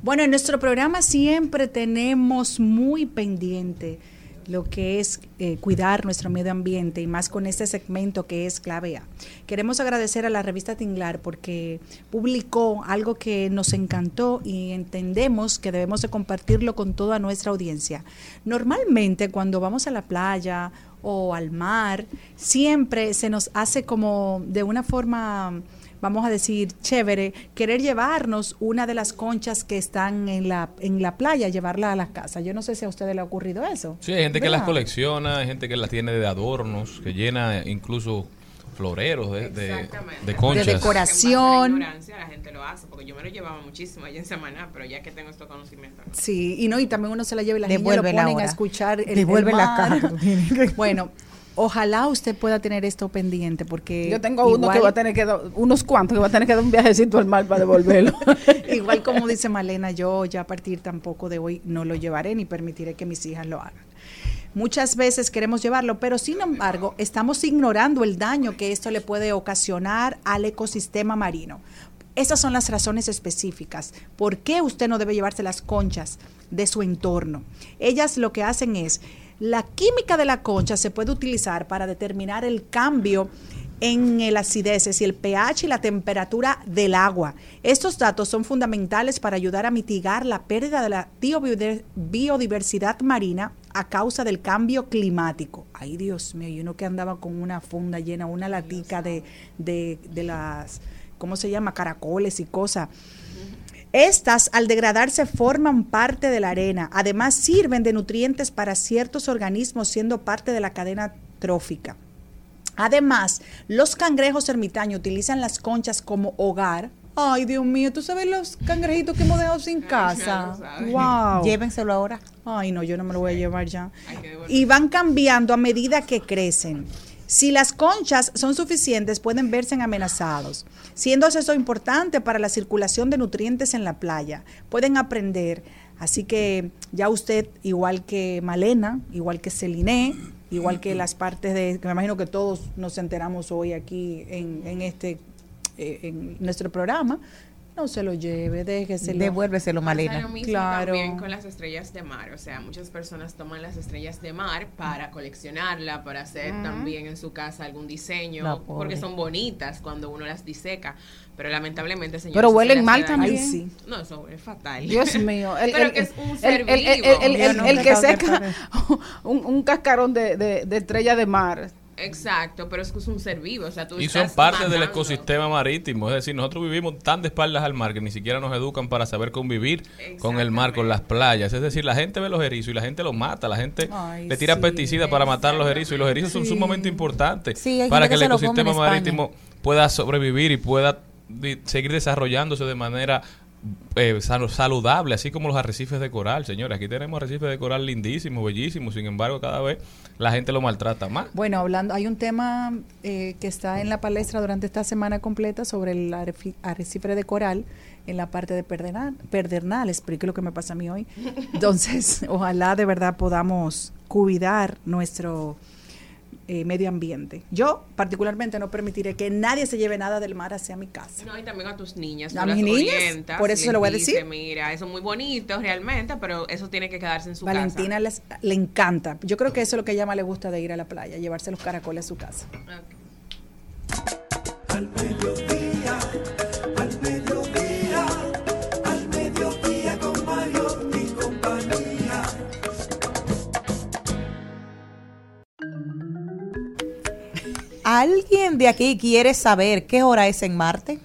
Bueno, en nuestro programa siempre tenemos muy pendiente lo que es eh, cuidar nuestro medio ambiente y más con este segmento que es clave A. Queremos agradecer a la revista Tinglar porque publicó algo que nos encantó y entendemos que debemos de compartirlo con toda nuestra audiencia. Normalmente cuando vamos a la playa o al mar, siempre se nos hace como de una forma vamos a decir, chévere, querer llevarnos una de las conchas que están en la, en la playa, llevarla a la casa. Yo no sé si a ustedes le ha ocurrido eso. Sí, hay gente que las colecciona, hay gente que las tiene de adornos, que llena incluso floreros de, de, de conchas. De decoración. La ignorancia la gente lo hace, porque yo me lo llevaba muchísimo allá en Samaná, pero ya que tengo estos conocimientos. Sí, y no, y también uno se la lleva y la niña lo ponen a escuchar el, Devuelve el la caja. *laughs* Bueno, ojalá usted pueda tener esto pendiente porque Yo tengo uno igual- que va a tener que dar, unos cuantos que va a tener que dar un viajecito al mar para devolverlo. *laughs* Igual como dice Malena, yo ya a partir tampoco de hoy no lo llevaré ni permitiré que mis hijas lo hagan. Muchas veces queremos llevarlo, pero sin embargo estamos ignorando el daño que esto le puede ocasionar al ecosistema marino. Esas son las razones específicas. ¿Por qué usted no debe llevarse las conchas de su entorno? Ellas lo que hacen es, la química de la concha se puede utilizar para determinar el cambio en el acideces y el pH y la temperatura del agua. Estos datos son fundamentales para ayudar a mitigar la pérdida de la biodiver- biodiversidad marina a causa del cambio climático. Ay, Dios mío, y uno que andaba con una funda llena, una latica de, de, de las, ¿cómo se llama? Caracoles y cosas. Estas, al degradarse, forman parte de la arena. Además, sirven de nutrientes para ciertos organismos, siendo parte de la cadena trófica. Además, los cangrejos ermitaños utilizan las conchas como hogar. Ay, Dios mío, ¿tú sabes los cangrejitos que hemos dejado sin *laughs* casa? Wow. Llévenselo ahora. Ay, no, yo no me lo voy a llevar ya. Y van cambiando a medida que crecen. Si las conchas son suficientes, pueden verse amenazados, siendo eso importante para la circulación de nutrientes en la playa. Pueden aprender. Así que ya usted, igual que Malena, igual que Celine, igual que las partes de, que me imagino que todos nos enteramos hoy aquí en, en este, eh, en nuestro programa, no se lo lleve, déjeselo. Devuélveselo, Malena. lo mismo Claro. también con las estrellas de mar. O sea, muchas personas toman las estrellas de mar para coleccionarla, para hacer también en su casa algún diseño, porque son bonitas cuando uno las diseca. Pero lamentablemente, señores. Pero huelen le mal también. Ay, sí. No, eso es fatal. Dios mío. El, Pero el- que es un el- ser el- el- vivo. el- el- Yo el- nunca el he que seca *laughs* un, un cascarón de, de- de estrella de mar. Exacto, pero es que es un ser vivo. O sea, tú Y son parte del ecosistema marítimo. Es decir, nosotros vivimos tan de espaldas al mar que ni siquiera nos educan para saber convivir con el mar, con las playas. Es decir, la gente ve los erizos y la gente los mata. La gente Ay, le tira sí. pesticidas para matar los erizos. Y los erizos son sumamente importantes Sí, para que que el ecosistema marítimo pueda sobrevivir y pueda seguir desarrollándose de manera eh, sal- saludable, así como los arrecifes de coral, señores. Aquí tenemos arrecifes de coral lindísimos, bellísimos. Sin embargo, cada vez la gente lo maltrata más. Bueno, hablando, hay un tema eh, que está en la palestra durante esta semana completa sobre el arrefi- arrecife de coral en la parte de pero ¿qué es lo que me pasa a mí hoy? *laughs* Entonces, ojalá de verdad podamos cuidar nuestro eh, medio ambiente. Yo particularmente no permitiré que nadie se lleve nada del mar hacia mi casa. No, y también a tus niñas. ¿A mis niñas? orientas, Por eso se lo voy a decir. Mira, eso es muy bonito realmente, pero eso tiene que quedarse en su Valentina les- le encanta. Yo creo que eso es lo que a ella más le gusta de ir a la playa, llevarse los caracoles a su casa. casa. Ok. Al ¿Alguien de aquí quiere saber qué hora es en Marte?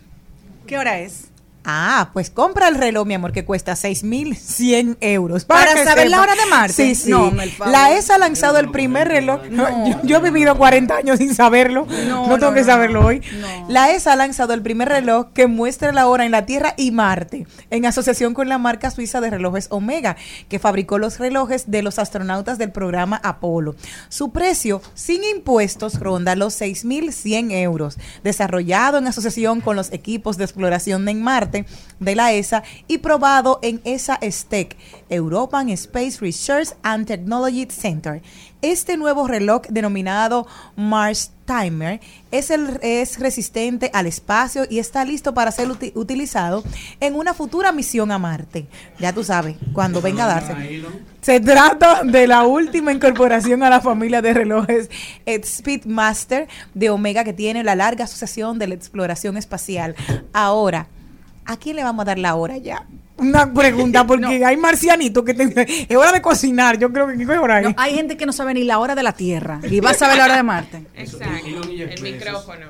¿Qué hora es? Ah, pues compra el reloj, mi amor, que cuesta 6.100 euros. ¿Para saber la hora de Marte? Sí, sí. No, la ESA ha lanzado el primer reloj. *laughs* Yo, yo he vivido 40 años sin saberlo. No, No, tengo no, que no, saberlo no. hoy. La ESA ha lanzado el primer reloj que muestra la hora en la Tierra y Marte, en asociación con la marca suiza de relojes Omega, que fabricó los relojes de los astronautas del programa Apolo. Su precio, sin impuestos, ronda los 6.100 euros. Desarrollado en asociación con los equipos de exploración en Marte de la ESA y probado en ESA STEC, European Space Research and Technology Center. Este nuevo reloj denominado Mars Timer es, es resistente al espacio y está listo para ser uti- utilizado en una futura misión a Marte. Ya tú sabes, cuando venga a darse. Se trata de la última incorporación a la familia de relojes Speedmaster de Omega que tiene la larga asociación de la exploración espacial. Ahora, ¿a quién le vamos a dar la hora ya? Una pregunta, *laughs* porque hay marcianitos que te- es hora de cocinar. Yo creo que ¿qué hora? No, hay gente que no sabe ni la hora de la Tierra y va a saber la hora de Marte. *laughs* Exacto. El micrófono.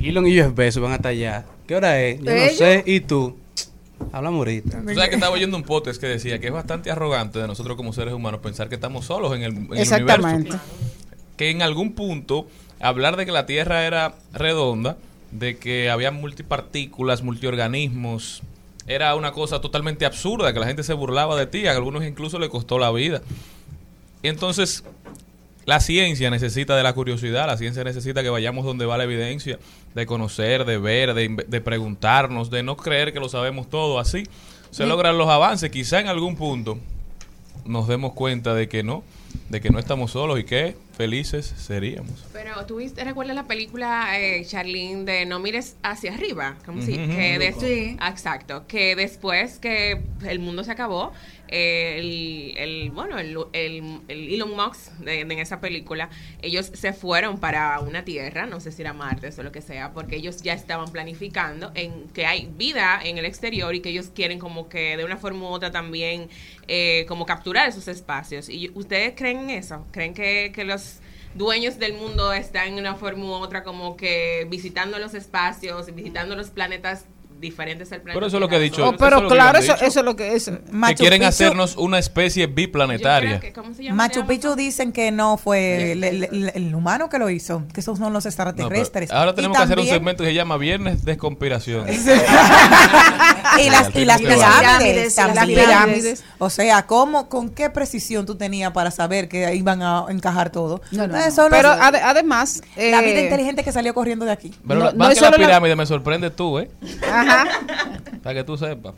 Elon y Jeff Bezos van hasta allá. ¿Qué hora es? Yo no sé. ¿Y tú? Hablamos ahorita. Tú sabes que estaba oyendo un podcast que decía que es bastante arrogante de nosotros como seres humanos pensar que estamos solos en el, en el Exactamente. universo. Que en algún punto hablar de que la Tierra era redonda, de que había multipartículas, multiorganismos, era una cosa totalmente absurda, que la gente se burlaba de ti, a algunos incluso le costó la vida. Y entonces la ciencia necesita de la curiosidad, la ciencia necesita que vayamos donde va la evidencia, de conocer, de ver, de, de preguntarnos, de no creer que lo sabemos todo. Así se logran los avances. Quizá en algún punto nos demos cuenta de que no, de que no estamos solos y que felices seríamos. Pero tú viste- recuerdas la película eh, Charlene de No mires hacia arriba, ¿cómo se- Ujú, que ujú. des- Sí. Exacto, que después que el mundo se acabó, eh, el, el- bueno, el, el- el Elon Musk de, de en esa película, ellos se fueron para una tierra, no sé si era Marte o lo que sea, porque ellos ya estaban planificando en que hay vida en el exterior y que ellos quieren como que de una forma u otra también eh, como capturar esos espacios. ¿Y ustedes creen en eso? ¿Creen que, que los dueños del mundo están en una forma u otra como que visitando los espacios, visitando los planetas diferentes al planeta? Pero eso es lo que he dicho. Oh, pero que claro, eso, eso es lo que es. que quieren hacernos una especie biplanetaria. ¿Cómo se llama? Machu Picchu dicen que no fue el, el- el- el humano que lo hizo, que esos son los No, extraterrestres. ahora Y tenemos que hacer un segmento que se llama Viernes de Conspiración. *laughs* y las, y las Pirámides, pirámides, las también. pirámides. O sea, ¿cómo, ¿con qué precisión tú tenías para saber que iban a encajar todo? No, no, Eso Pero además, la vida eh, inteligente que salió corriendo de aquí. Pero No- la- más que la- pirámide me sorprende tú, ¿eh? Ajá. Para que tú sepas.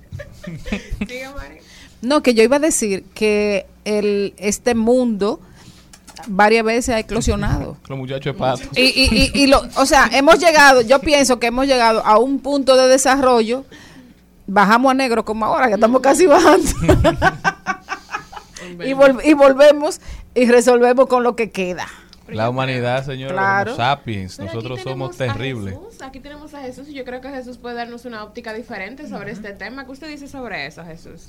No, que yo iba a decir que el, este mundo varias veces ha eclosionado. Los muchachos de pato. Y, y, y, y lo, o sea, hemos llegado, yo pienso que hemos llegado a un punto de desarrollo, bajamos a negro como ahora, que estamos casi bajando. *laughs* y, vol- y volvemos y resolvemos con lo que queda. La humanidad, señor, Claro. Sapiens. Pero Nosotros somos terribles. Jesús, Aquí tenemos a Jesús y yo creo que Jesús puede darnos una óptica diferente sobre este tema. ¿Qué usted dice sobre eso, Jesús?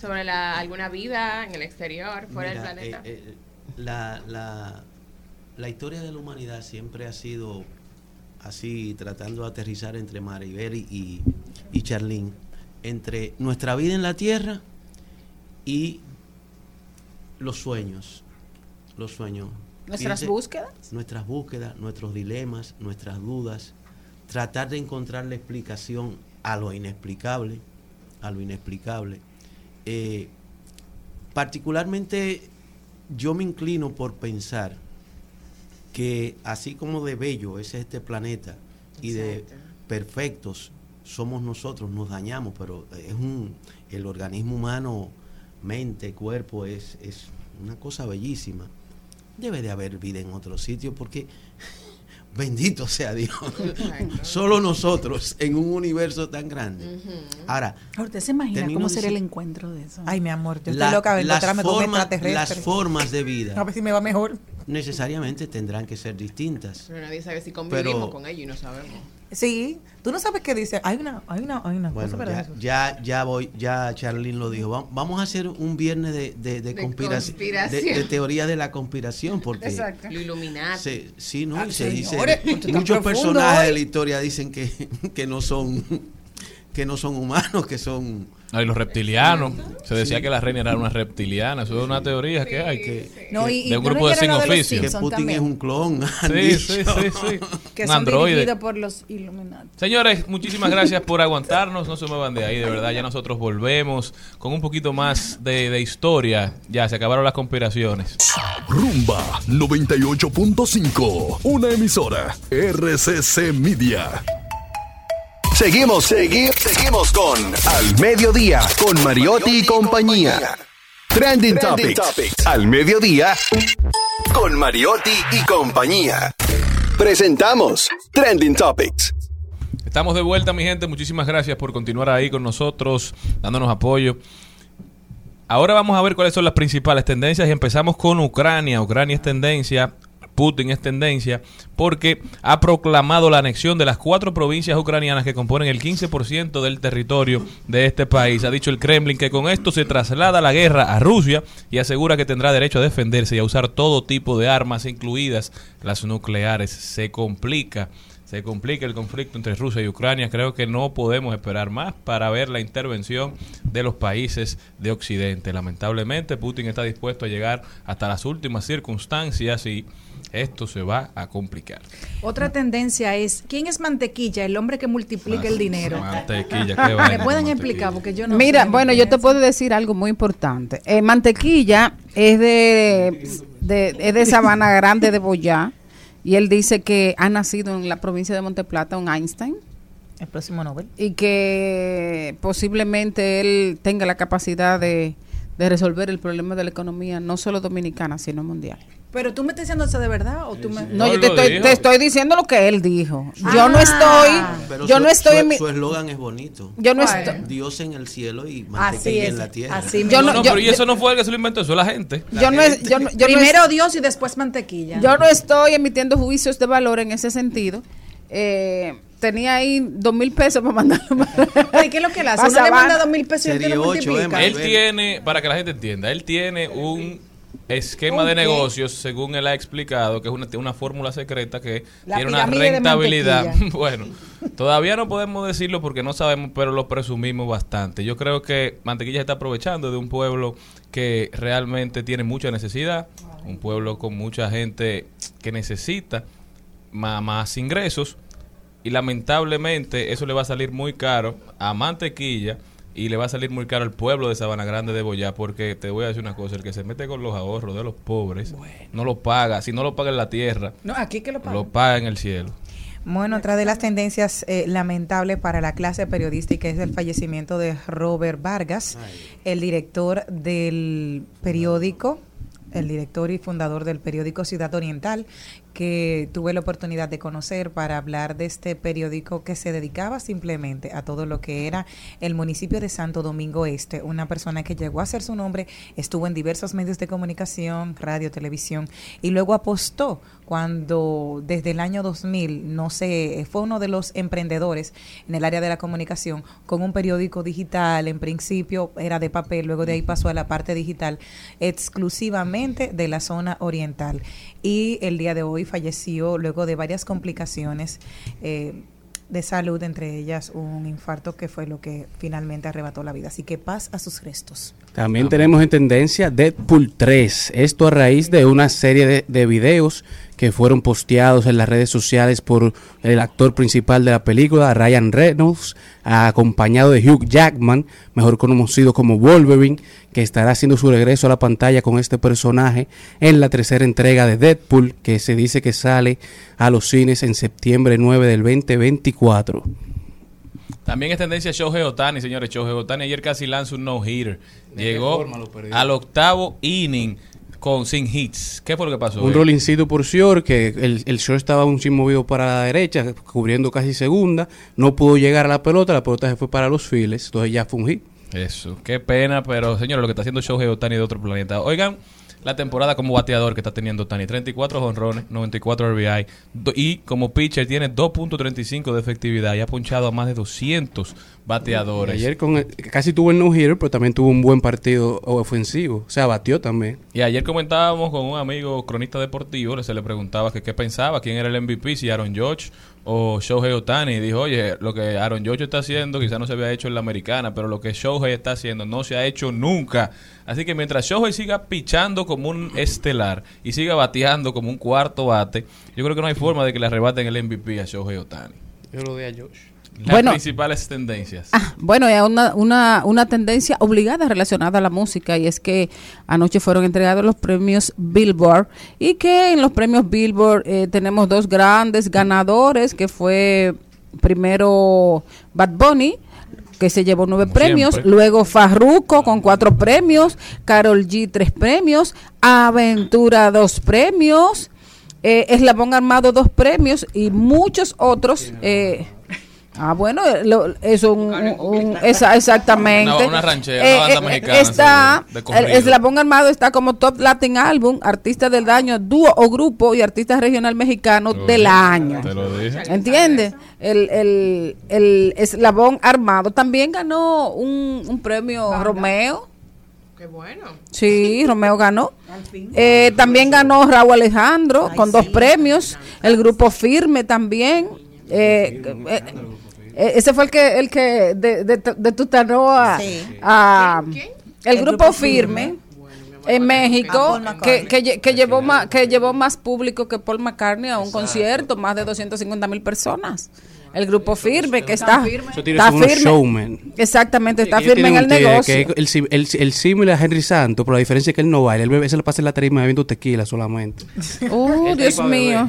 Sobre la, alguna vida en el exterior, fuera Mira, del planeta. eh, eh, la, la, la historia de la humanidad siempre ha sido así, tratando de aterrizar entre Maribel y, y, y Charlene, entre nuestra vida en la Tierra y los sueños. Los sueños. Nuestras Fíjense, búsquedas. Nuestras búsquedas, nuestros dilemas, nuestras dudas. Tratar de encontrar la explicación a lo inexplicable. A lo inexplicable. Eh, particularmente yo me inclino por pensar que así como de bello es este planeta y de perfectos somos nosotros, nos dañamos, pero es un el organismo humano, mente, cuerpo es, es una cosa bellísima. Debe de haber vida en otro sitio porque *laughs* bendito sea Dios. Solo nosotros en un universo tan grande. Ahora, ¿Usted se imagina cómo sería el encuentro de eso? Ay, mi amor, yo la- estoy loca de las, encontrarme con un formas, extraterrestre. las formas de *laughs* vida A ver si me va mejor. necesariamente tendrán que ser distintas. Pero nadie sabe si convivimos Pero- con ellos y no sabemos. Sí, tú no sabes qué dice. Hay una, hay una, hay una Bueno, cosa, ¿verdad? ya, Jesús? ya, ya voy, ya Charlene lo dijo. Va- Vamos a hacer un viernes de, de, de De conspiración, de, conspiración. de teoría de la conspiración, porque Exacto. Lo se- sí, ¿no? Ah, Y se dice, señores, usted está muchos profundo personajes hoy. de la historia dicen que, que no son que no son humanos, que son No, y los reptilianos. Se decía que la reina era una reptiliana. Eso es una teoría que hay. Que, No, y- de un grupo de sin oficio. que Putin también. es un clon. *laughs* Sí, sí, sí, sí. Que Un son androide. dirigidos por los Illuminati. Señores, muchísimas gracias por aguantarnos. No se muevan de ahí, de verdad. Ya nosotros volvemos con un poquito más de, de historia. Ya se acabaron las conspiraciones. Rumba 98.5, una emisora RCC Media. Seguimos, seguimos, seguimos con Al Mediodía, con Mariotti y compañía. Trending, Topics. Al Mediodía, con Mariotti y compañía. Presentamos Trending Topics. Estamos de vuelta, mi gente. Muchísimas gracias por continuar ahí con nosotros, dándonos apoyo. Ahora vamos a ver cuáles son las principales tendencias y empezamos con Ucrania. Ucrania es tendencia, Putin es tendencia, porque ha proclamado la anexión de las cuatro provincias ucranianas que componen el 15% del territorio de este país. Ha dicho el Kremlin que con esto se traslada la guerra a Rusia y asegura que tendrá derecho a defenderse y a usar todo tipo de armas, incluidas las nucleares. Se complica se complica el conflicto entre Rusia y Ucrania. Creo que no podemos esperar más para ver la intervención de los países de Occidente. Lamentablemente, Putin está dispuesto a llegar hasta las últimas circunstancias y esto se va a complicar. Otra tendencia es, ¿quién es mantequilla? El hombre que multiplica el dinero. Mantequilla, *laughs* qué ¿Me pueden explicar? Porque yo no Mira, sé. bueno, yo te puedo decir algo muy importante. Eh, mantequilla es de, de, es de Sabana *laughs* Grande de Boyá. Y él dice que ha nacido en la provincia de Monteplata un Einstein. El próximo Nobel. Y que posiblemente él tenga la capacidad de, de resolver el problema de la economía, no solo dominicana, sino mundial. Pero tú me estás diciendo eso de verdad o tú me No, yo te estoy, te estoy diciendo lo que él dijo. Yo Ah. no estoy, Pero yo su- no estoy su- en mi, Su eslogan es bonito. Yo no estoy- Dios en el cielo y Así mantequilla es, en la tierra. así Yo no, no- pero yo- y eso no fue el que se lo inventó, eso es la gente. yo no es, yo no, yo no Primero es- Dios y después mantequilla. yo no estoy emitiendo juicios de valor en ese sentido. Eh, tenía ahí dos mil pesos para mandarlo. Ay, ¿Qué es lo que él hace? *laughs* Uno le manda dos mil pesos y multiplica. Él tiene, para que la gente entienda, él tiene un esquema ¿Un de negocios, según él ha explicado, que es una, una fórmula secreta que La tiene una rentabilidad. *laughs* bueno, todavía no podemos decirlo porque no sabemos, pero lo presumimos bastante. Yo creo que Mantequilla se está aprovechando de un pueblo que realmente tiene mucha necesidad, un pueblo con mucha gente que necesita más ingresos y lamentablemente eso le va a salir muy caro a Mantequilla y le va a salir muy caro al pueblo de Sabana Grande de Boyá porque te voy a decir una cosa, el que se mete con los ahorros de los pobres no lo paga, si no lo paga en la tierra, No, aquí que lo pagan. lo paga en el cielo. Bueno, otra de las tendencias eh, lamentables para la clase periodística es el fallecimiento de Robert Vargas, el director del periódico, el director y fundador del periódico Ciudad Oriental, que tuve la oportunidad de conocer para hablar de este periódico que se dedicaba simplemente a todo lo que era el municipio de Santo Domingo Este, una persona que llegó a hacer su nombre, estuvo en diversos medios de comunicación, radio, televisión, y luego apostó cuando desde el año 2000, no sé, fue uno de los emprendedores en el área de la comunicación con un periódico digital, en principio era de papel, luego de ahí pasó a la parte digital, exclusivamente de la zona oriental. Y el día de hoy falleció luego de varias complicaciones. eh, de salud, entre ellas un infarto que fue lo que finalmente arrebató la vida. Así que paz a sus restos. También tenemos en tendencia Deadpool 3. Esto a raíz de una serie de, de videos que fueron posteados en las redes sociales por el actor principal de la película, Ryan Reynolds, acompañado de Hugh Jackman, mejor conocido como Wolverine, que estará haciendo su regreso a la pantalla con este personaje en la tercera entrega de Deadpool, que se dice que sale a los cines en septiembre 9 del 2024. También es tendencia Shohei Otani, señores. Shohei Otani ayer casi lanza un no-hitter. ¿De qué Llegó al octavo inning con sin hits. ¿Qué fue lo que pasó? Un hoy? rollincito por short, que el, el short estaba un chin movido para la derecha, cubriendo casi segunda. No pudo llegar a la pelota, la pelota se fue para los files, entonces ya fue un hit. Eso, qué pena, pero señores, lo que está haciendo Shohei Otani de otro planeta. Oigan, la temporada como bateador que está teniendo Tani. 34 honrones, 94 RBI. do- y como pitcher tiene 2.35 de efectividad y ha ponchado a más de 200 bateadores. Ayer con el- casi tuvo el no-hitter, pero también tuvo un buen partido ofensivo. O sea, batió también. Y ayer comentábamos con un amigo cronista deportivo, se le preguntaba que qué pensaba, quién era el MVP, si Aaron George o Shohei Otani. Dijo, oye, lo que Aaron George está haciendo quizás no se había hecho en la americana, pero lo que Shohei está haciendo no se ha hecho nunca. Así que mientras Shohei siga pichando como un estelar y siga bateando como un cuarto bate, yo creo que no hay forma de que le arrebaten el MVP a Shohei Otani. Yo lo di a Josh. Las Bueno. principales tendencias. Bueno, hay una, una, una tendencia obligada relacionada a la música y es que anoche fueron entregados los premios Billboard y que en los premios Billboard eh, tenemos dos grandes ganadores que fue primero Bad Bunny que se llevó nueve Como premios, siempre. luego Farruko con cuatro premios, Carol G tres premios, Aventura dos premios, eh, Eslabón Armado dos premios y muchos otros. eh, Ah, bueno, eh, lo- eso un, un- un- esa- exactamente. Una- una ranchera, una banda mexicana, Está, de el. Eslabón Armado está como Top Latin Album, Artista del Año, Dúo o Grupo y Artista Regional Mexicano del año. Te lo dije. ¿Entiendes? El, el, el Eslabón Armado también ganó un, un premio Romeo. Qué bueno. Sí, Romeo ganó. Eh, también ganó Raúl Alejandro con dos premios. El grupo Firme también. Eh, eh, eh, ese fue el que el que de, de, de Tutanoa a el, grupo, Firme. En México, que, que, que llevó más que llevó más público que Paul McCartney a un concierto, más de 250 mil personas. El grupo firme que está, tiene está firme. showmen. Exactamente, está firme en el negocio. que es el, el, el símil a Henry Santos, pero la diferencia es que él no baila. Él se lo pasa en la tarima bebiendo tequila solamente. Oh, Dios mío.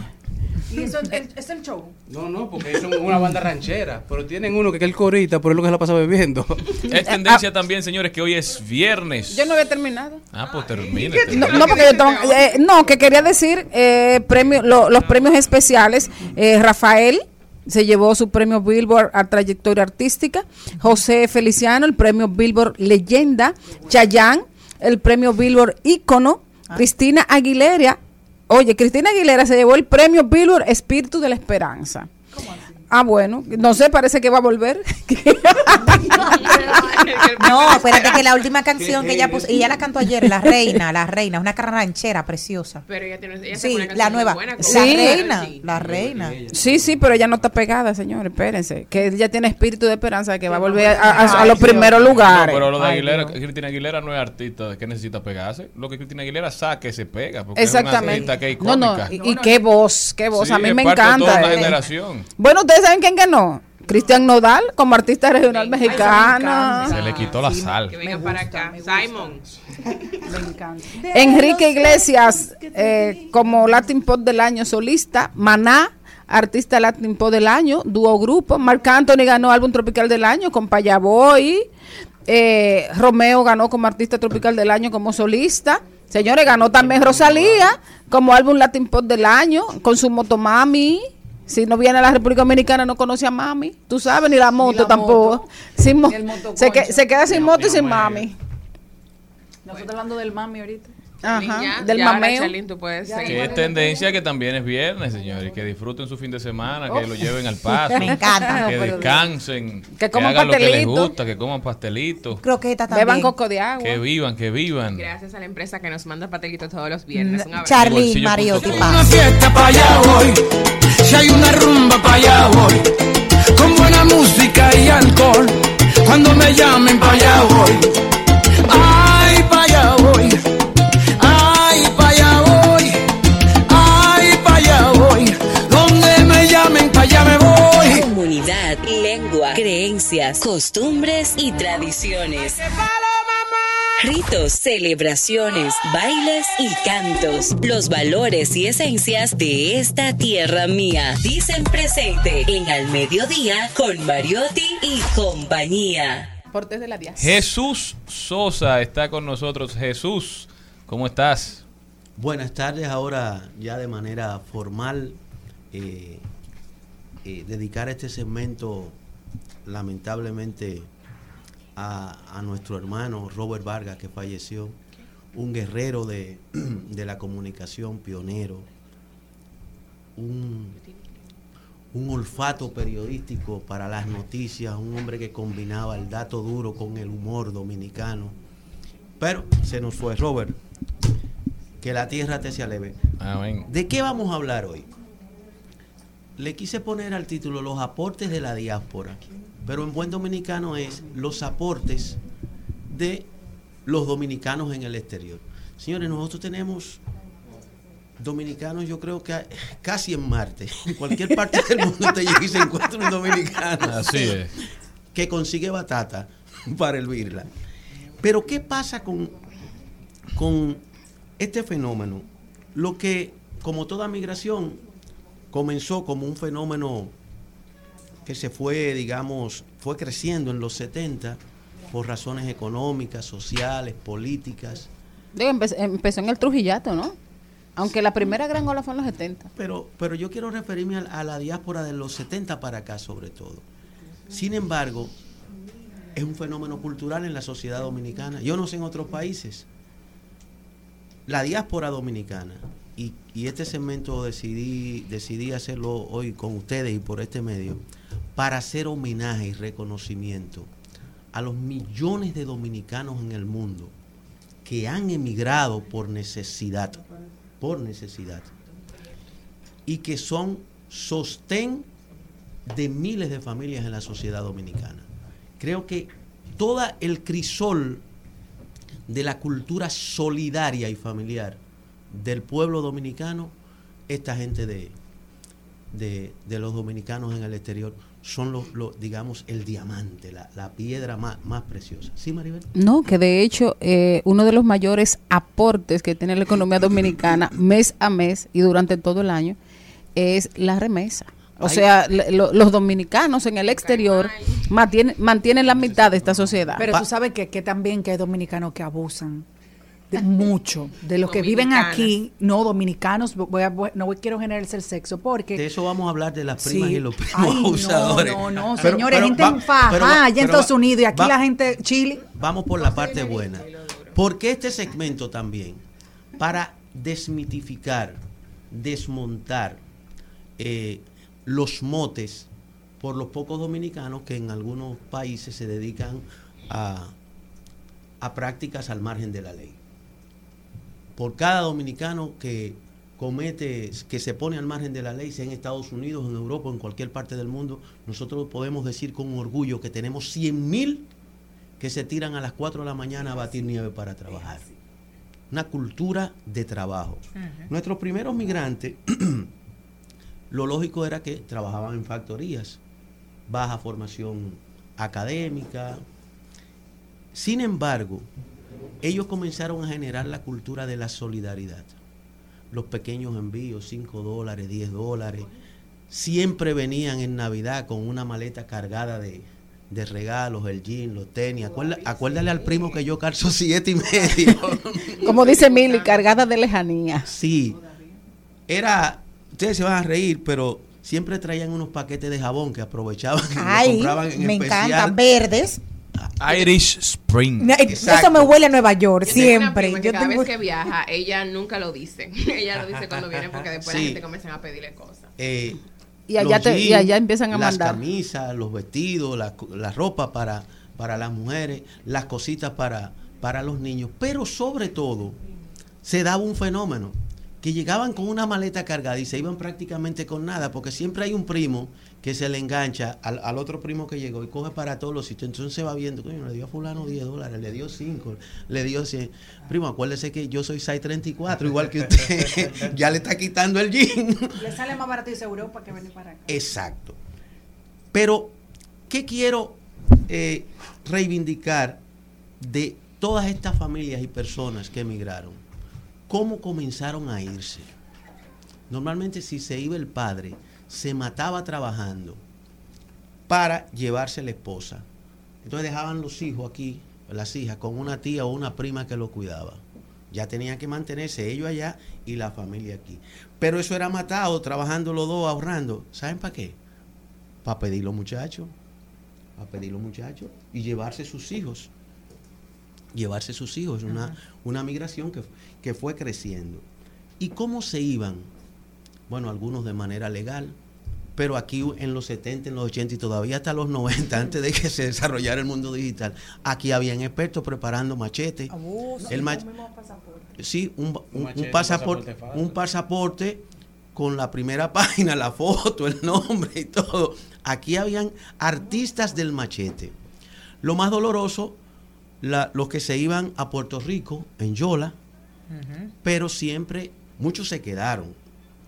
¿Y eso es el show? No, no, porque son una banda ranchera. Pero tienen uno que es el corita, pero es lo que se la pasa bebiendo. *laughs* Es tendencia también, señores, que hoy es viernes. Yo no había terminado. Ah, pues termine. No, no, porque yo tengo- eh, no, que quería decir eh, premio, lo- los premios especiales. Eh, Rafael se llevó su premio Billboard a trayectoria artística. José Feliciano, el premio Billboard Leyenda. Chayán, el premio Billboard Ícono. Cristina Aguilera. Oye, Cristina Aguilera se llevó el premio Billboard Espíritu de la Esperanza. Ah, bueno, no sé, parece que va a volver. *laughs* *laughs* No, *laughs* espérate que la última canción que ella puso, y ella la cantó ayer, La Reina, La Reina, una ranchera preciosa. Pero ella tiene ella Sí, una la nueva. buena con La Sí. Reina, La Reina. Sí, sí, pero ella no está pegada, señores, espérense. Que ella tiene espíritu de esperanza de que va a volver a, a- a los primeros lugares. No, pero lo de Aguilera. Cristina Aguilera no es artista que necesita pegarse. Lo que Cristina Aguilera saque se pega. Porque es Exactamente. una artista que es no, no, icónica. y, y qué voz, qué voz. Sí, a mí es me parte de encanta. toda una eh. generación. Bueno, ¿ustedes saben quién ganó? Cristian Nodal como artista regional mexicano. Se le quitó la sal. Que venga para acá. Simon. Enrique Iglesias eh, como Latin Pop del año solista. Maná, artista Latin Pop del año, dúo grupo. Marc Anthony ganó álbum tropical del año con Payaboy. Eh, Romeo ganó como artista tropical del año como solista. Señores, ganó también Rosalía como álbum Latin Pop del año con su Motomami. Si no viene a la República Dominicana no conoce a mami. Tú sabes, ni la moto la tampoco. moto. Sin mo- se, que- se queda sin moto y sin mami. Nosotros hablando del mami ahorita. Ajá, Ya, del ya, mameo. Chalín, tú puedes seguir. Que es tendencia que también es viernes, señores. Que disfruten su fin de semana, que lo lleven al paso. Me encanta. Que descansen. Que coman hagan lo que les pastelito. gusta, que coman pastelitos. Croqueta también. Beban coco de agua. Que vivan, que vivan. Gracias a la empresa que nos manda patelitos todos los viernes. Un abrazo. Mariotti, punto pa. com. una fiesta para allá voy. Si hay una rumba para allá voy. Con buena música y alcohol. Cuando me llamen para allá voy. Comunidad, lengua, creencias, costumbres y tradiciones. Ritos, celebraciones, bailes y cantos. Los valores y esencias de esta tierra mía. Dicen presente en Al Mediodía con Mariotti y compañía. Portes de la Díaz. Jesús Sosa está con nosotros. Jesús, ¿cómo estás? Buenas tardes, ahora ya de manera formal, eh, eh, dedicar este segmento lamentablemente a, a nuestro hermano Robert Vargas que falleció, un guerrero de, *clears throat* de la comunicación, pionero, un, un olfato periodístico para las noticias, un hombre que combinaba el dato duro con el humor dominicano. Pero se nos fue, Robert. Que la tierra te sea leve. Amén. ¿De qué vamos a hablar hoy? Le quise poner al título los aportes de la diáspora, pero en buen dominicano es los aportes de los dominicanos en el exterior. Señores, nosotros tenemos dominicanos, yo creo que casi en Marte. En cualquier parte del *laughs* mundo usted llega y se encuentra un dominicano. Así es. Que consigue batata para hervirla. Pero ¿qué pasa con, con este fenómeno? Lo que, como toda migración, comenzó como un fenómeno que se fue, digamos, fue creciendo en los 70 por razones económicas, sociales, políticas. Digo, empezó en el Trujillato, ¿no? Aunque la primera gran ola fue en los 70. Pero, pero yo quiero referirme a, a la diáspora de los 70 para acá sobre todo. Sin embargo, es un fenómeno cultural en la sociedad dominicana. Yo no sé en otros países. La diáspora dominicana, y, este segmento decidí, decidí hacerlo hoy con ustedes y por este medio, para hacer homenaje y reconocimiento a los millones de dominicanos en el mundo que han emigrado por necesidad, por necesidad, y que son sostén de miles de familias en la sociedad dominicana. Creo que todo el crisol de la cultura solidaria y familiar del pueblo dominicano, esta gente de, de, de los dominicanos en el exterior son los, los, digamos, el diamante, la, la piedra más, más preciosa. ¿Sí, Maribel? No, que de hecho eh, uno de los mayores aportes que tiene la economía dominicana *laughs* mes a mes y durante todo el año es la remesa. O Ay. sea, lo- los dominicanos en el exterior mantienen, mantienen la mitad de esta sociedad. Pero tú sabes que, que también que hay dominicanos que abusan de mucho de los que viven aquí, no dominicanos, voy a- voy- no voy- quiero generalizar el sexo porque De eso vamos a hablar de las primas Sí. y los primos Ay, *laughs* no, abusadores. no, no, Pero- señores, pero gente va- en faja pero allá en pero Estados Unidos y aquí va- la gente Chile. Vamos por la parte buena. Porque este segmento también, para desmitificar, desmontar eh, los motes por los pocos dominicanos que en algunos países se dedican a, a prácticas al margen de la ley. Por cada dominicano que comete, que se pone al margen de la ley, sea en Estados Unidos, en Europa, en cualquier parte del mundo, nosotros podemos decir con orgullo que tenemos 100 mil que se tiran a las 4 de la mañana a batir nieve para trabajar. Una cultura de trabajo. Nuestros primeros migrantes, *clears throat* lo lógico era que trabajaban en factorías, baja formación académica. Sin embargo, ellos comenzaron a generar la cultura de la solidaridad. Los pequeños envíos, 5 dólares, 10 dólares, siempre venían en Navidad con una maleta cargada de, de regalos, el jean, los tenis. Acuerda- acuérdale al primo que yo calzo siete y medio. *laughs* Como dice Mili, cargada de lejanía. Sí. Era, ustedes se van a reír, pero siempre traían unos paquetes de jabón que aprovechaban y Ay, compraban en me especial. encantan verdes. Irish Spring. Na- Eso me huele a Nueva York, Yo siempre. Yo cada tengo- vez que viaja, ella nunca lo dice. *laughs* ella lo dice cuando viene porque después la Sí. gente comienza a pedirle cosas. Eh, Y allá te- y allá empiezan a las mandar. camisas, los vestidos, la, la ropa para, para las mujeres, las cositas para, para los niños. Pero sobre todo, se daba un fenómeno, que llegaban con una maleta cargada y se iban prácticamente con nada, porque siempre hay un primo que se le engancha al, al otro primo que llegó y coge para todos los sitios. Entonces se va viendo, coño, le dio a fulano 10 dólares, le dio 5, le dio 100. Primo, acuérdese que yo soy 634, igual que usted. *laughs* ya le está quitando el jean. Le sale más barato irse a Europa que venir para acá. Exacto. Pero, ¿qué quiero eh, reivindicar de todas estas familias y personas que emigraron? ¿Cómo comenzaron a irse? Normalmente si se iba el padre, se mataba trabajando para llevarse la esposa. Entonces dejaban los hijos aquí, las hijas, con una tía o una prima que lo cuidaba. Ya tenían que mantenerse ellos allá y la familia aquí. Pero eso era matado, trabajando los dos, ahorrando. ¿Saben para qué? Para pedir los muchachos. Para pedir los muchachos y llevarse sus hijos. llevarse sus hijos. Es una, una migración que, que fue creciendo. ¿Y cómo se iban? Bueno, algunos de manera legal, pero aquí en los 70, en los 80 y todavía hasta los 90, *laughs* antes de que se desarrollara el mundo digital, aquí habían expertos preparando machetes. El mach- Sí, un, un- un machete, un pasaporte, pasaporte un pasaporte con la primera *laughs* página, la foto, el nombre y todo. Aquí habían artistas del machete. Lo más doloroso, la- los que se iban a Puerto Rico, en Yola, pero siempre muchos se quedaron.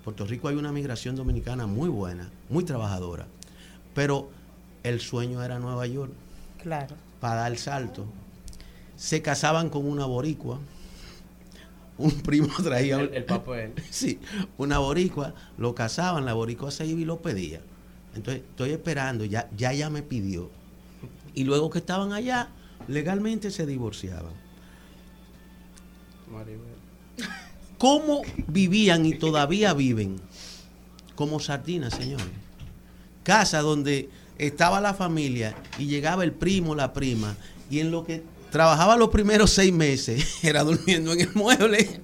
Puerto Rico hay una migración dominicana muy buena, muy trabajadora, pero el sueño era Nueva York Claro. para dar el salto. Se casaban con una boricua. Un primo traía El- el papel. *laughs* Sí, una boricua, lo casaban, la boricua se iba y lo pedía. Entonces, estoy esperando, ya ya ella me pidió. Y luego que estaban allá, legalmente se divorciaban. Maribel. ¿Cómo vivían y todavía viven? Como sardinas, señores. Casa donde estaba la familia y llegaba el primo, la prima, y en lo que trabajaba los primeros seis meses *laughs* era durmiendo en el mueble.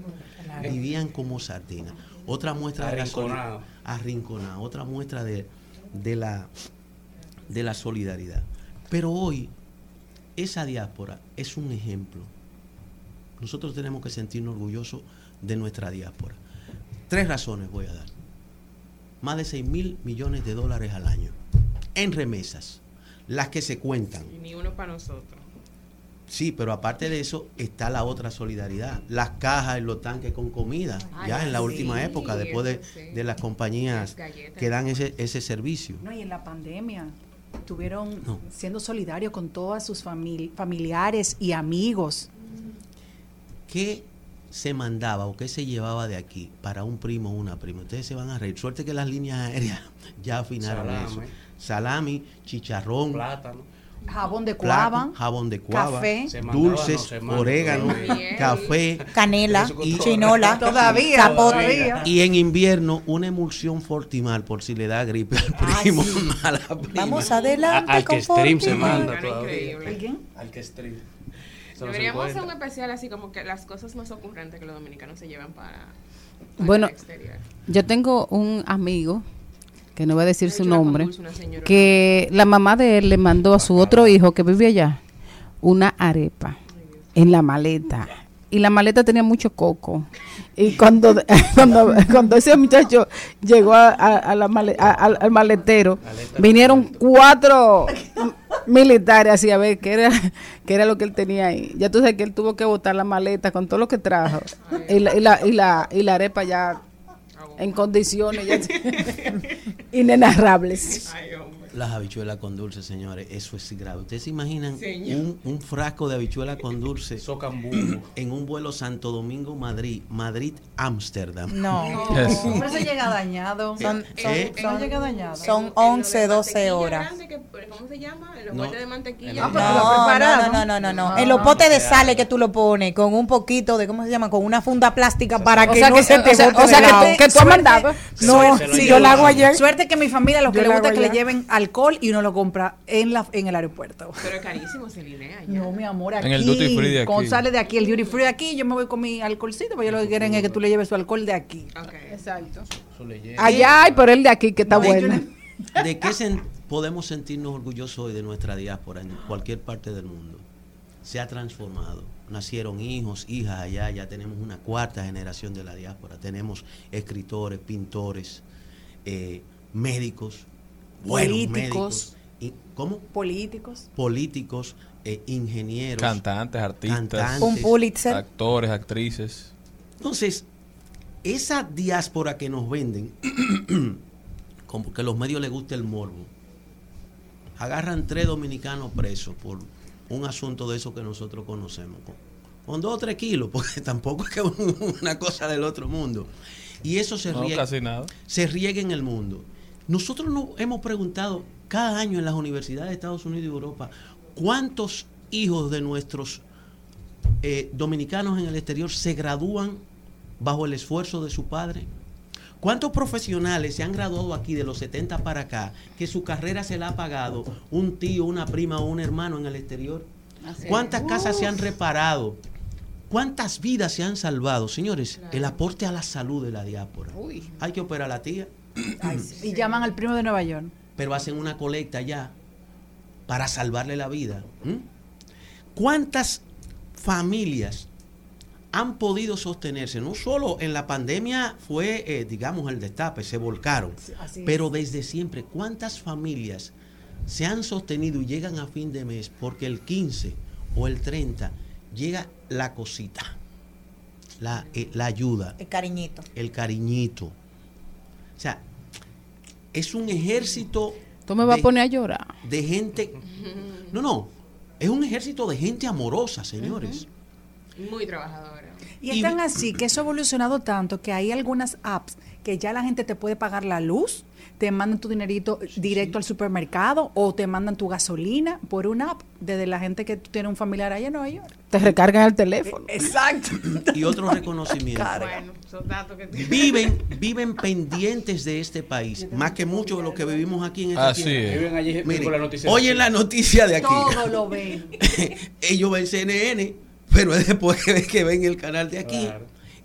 Vivían como sardinas. Otra muestra de la Arrinconado. arrinconado, otra muestra de, de la, de la solidaridad. Pero hoy, esa diáspora es un ejemplo. Nosotros tenemos que sentirnos orgullosos de nuestra diáspora. Tres razones voy a dar. Más de 6 mil millones de dólares al año en remesas, las que se cuentan. Y ni uno para nosotros. Sí, pero aparte de eso está la otra solidaridad. Las cajas en los tanques con comida, ya en la sí, última época, después de, sí. de las compañías Las que dan ese, ese servicio. No, y en la pandemia estuvieron No. siendo solidarios con todas sus famili- familiares y amigos. ¿Qué se mandaba o qué se llevaba de aquí para un primo o una prima? Ustedes se van a reír. Suerte que las líneas aéreas *laughs* ya afinaron eso. Salami, chicharrón, Plátano. Jabón de cuava, jabón de cuava, café. Mandaba, dulces, no orégano, *laughs* café, Canela, y chinola, Todavía, todavía. Y en invierno una emulsión Fortimal por si le da gripe al primo, *laughs* a la prima. Vamos adelante Al con que stream se manda todavía. Al que stream. Deberíamos hacer un especial así como que las cosas más ocurrentes que los dominicanos se llevan para, para Bueno, el exterior. yo tengo un amigo, que no voy a decir su nombre, que la mamá de él le mandó a su otro hijo que vive allá una arepa en la maleta. Y la maleta tenía mucho coco. Y cuando, *laughs* *laughs* cuando, cuando ese muchacho llegó a, a- a la male- a- al, al maletero, vinieron cuatro militares así a ver qué era, qué era lo que él tenía ahí. Ya tú sabes que él tuvo que botar la maleta con todo lo que trajo. Y la, y la, y la, y la arepa ya en condiciones *laughs* inenarrables. Las habichuelas con dulce, señores, eso es grave. ¿Ustedes se imaginan un, un frasco de habichuela con dulce *clears throat* en un vuelo Santo Domingo, Madrid, Madrid-Ámsterdam? No. *laughs* Yes. Pero eso llega dañado. Son, son, ¿Eh? Eso llega dañado. son 11, 12 horas. Que- ¿Cómo se llama? Los No. botes de mantequilla. Ah, pero lo No, no, no, no, no, no. En los potes de sales que tú lo pones con un poquito de, ¿cómo se llama? Con una funda plástica para O que sea no que- se te o sea- bote o sea que tú- que tú has mandado. No, yo la hago ayer. Suerte que mi familia lo que le gusta que le lleven alcohol y uno lo compra en la en el aeropuerto. Pero es carísimo, Celinea. No, mi amor, aquí. En el duty free de aquí. Cuando sale de aquí, el duty free de aquí, yo me voy con mi alcoholcito, porque ellos lo que quieren es que tú le lleves su alcohol de aquí. Exacto. Le llega. Allá hay por el de aquí que está No, bueno. *laughs* ¿De qué sen- podemos sentirnos orgullosos hoy de nuestra diáspora en cualquier parte del mundo? Se ha transformado. Nacieron hijos, hijas allá, ya tenemos una cuarta generación de la diáspora. Tenemos escritores, pintores, eh, médicos, buenos Políticos. médicos. Y, ¿Cómo? Políticos. Políticos, eh, ingenieros. Cantantes, artistas, Cantantes. Un Pulitzer. actores, actrices. Entonces, esa diáspora que nos venden, *clears throat* como que a los medios les gusta el morbo, agarran tres dominicanos presos por un asunto de eso que nosotros conocemos, con, con dos o tres kilos, *laughs* porque tampoco es que una cosa del otro mundo. Y eso se No, riega, casi nada. se riega en el mundo. Nosotros nos hemos preguntado cada año en las universidades de Estados Unidos y Europa, ¿cuántos hijos de nuestros eh, dominicanos en el exterior se gradúan bajo el esfuerzo de su padre? ¿Cuántos profesionales se han graduado aquí de los 70 para acá que su carrera se la ha pagado un tío, una prima o un hermano en el exterior? ¿Cuántas casas se han reparado? ¿Cuántas vidas se han salvado? Señores, el aporte a la salud de la diáspora. Hay que operar a la tía, Y llaman al primo de Nueva York. pero hacen una colecta ya para salvarle la vida. ¿Cuántas familias han podido sostenerse? No solo en la pandemia fue, eh, digamos, el destape, se volcaron, pero desde siempre, ¿cuántas familias se han sostenido y llegan a fin de mes porque el 15 o el 30 llega la cosita, la, eh, la ayuda, El cariñito. el cariñito? O sea, es un ejército Tú me vas de- a poner a llorar. de gente. No, no. Es un ejército de gente amorosa, señores. Muy trabajadora. Y es tan así que eso ha evolucionado tanto que hay algunas apps que ya la gente te puede pagar la luz, te mandan tu dinerito directo al supermercado o te mandan tu gasolina por una app desde la gente que tiene un familiar allá en Nueva York. Te recargan el teléfono. Exacto. Y otro reconocimiento. Bueno, esos datos que Viven, viven pendientes de este país, más que muchos de los que vivimos aquí en esta Así tierra. es. Viven allí Miren, la noticia oyen aquí. la noticia de aquí. Todo lo ven. *laughs* Ellos ven CNN, pero es después que, que ven el canal de aquí.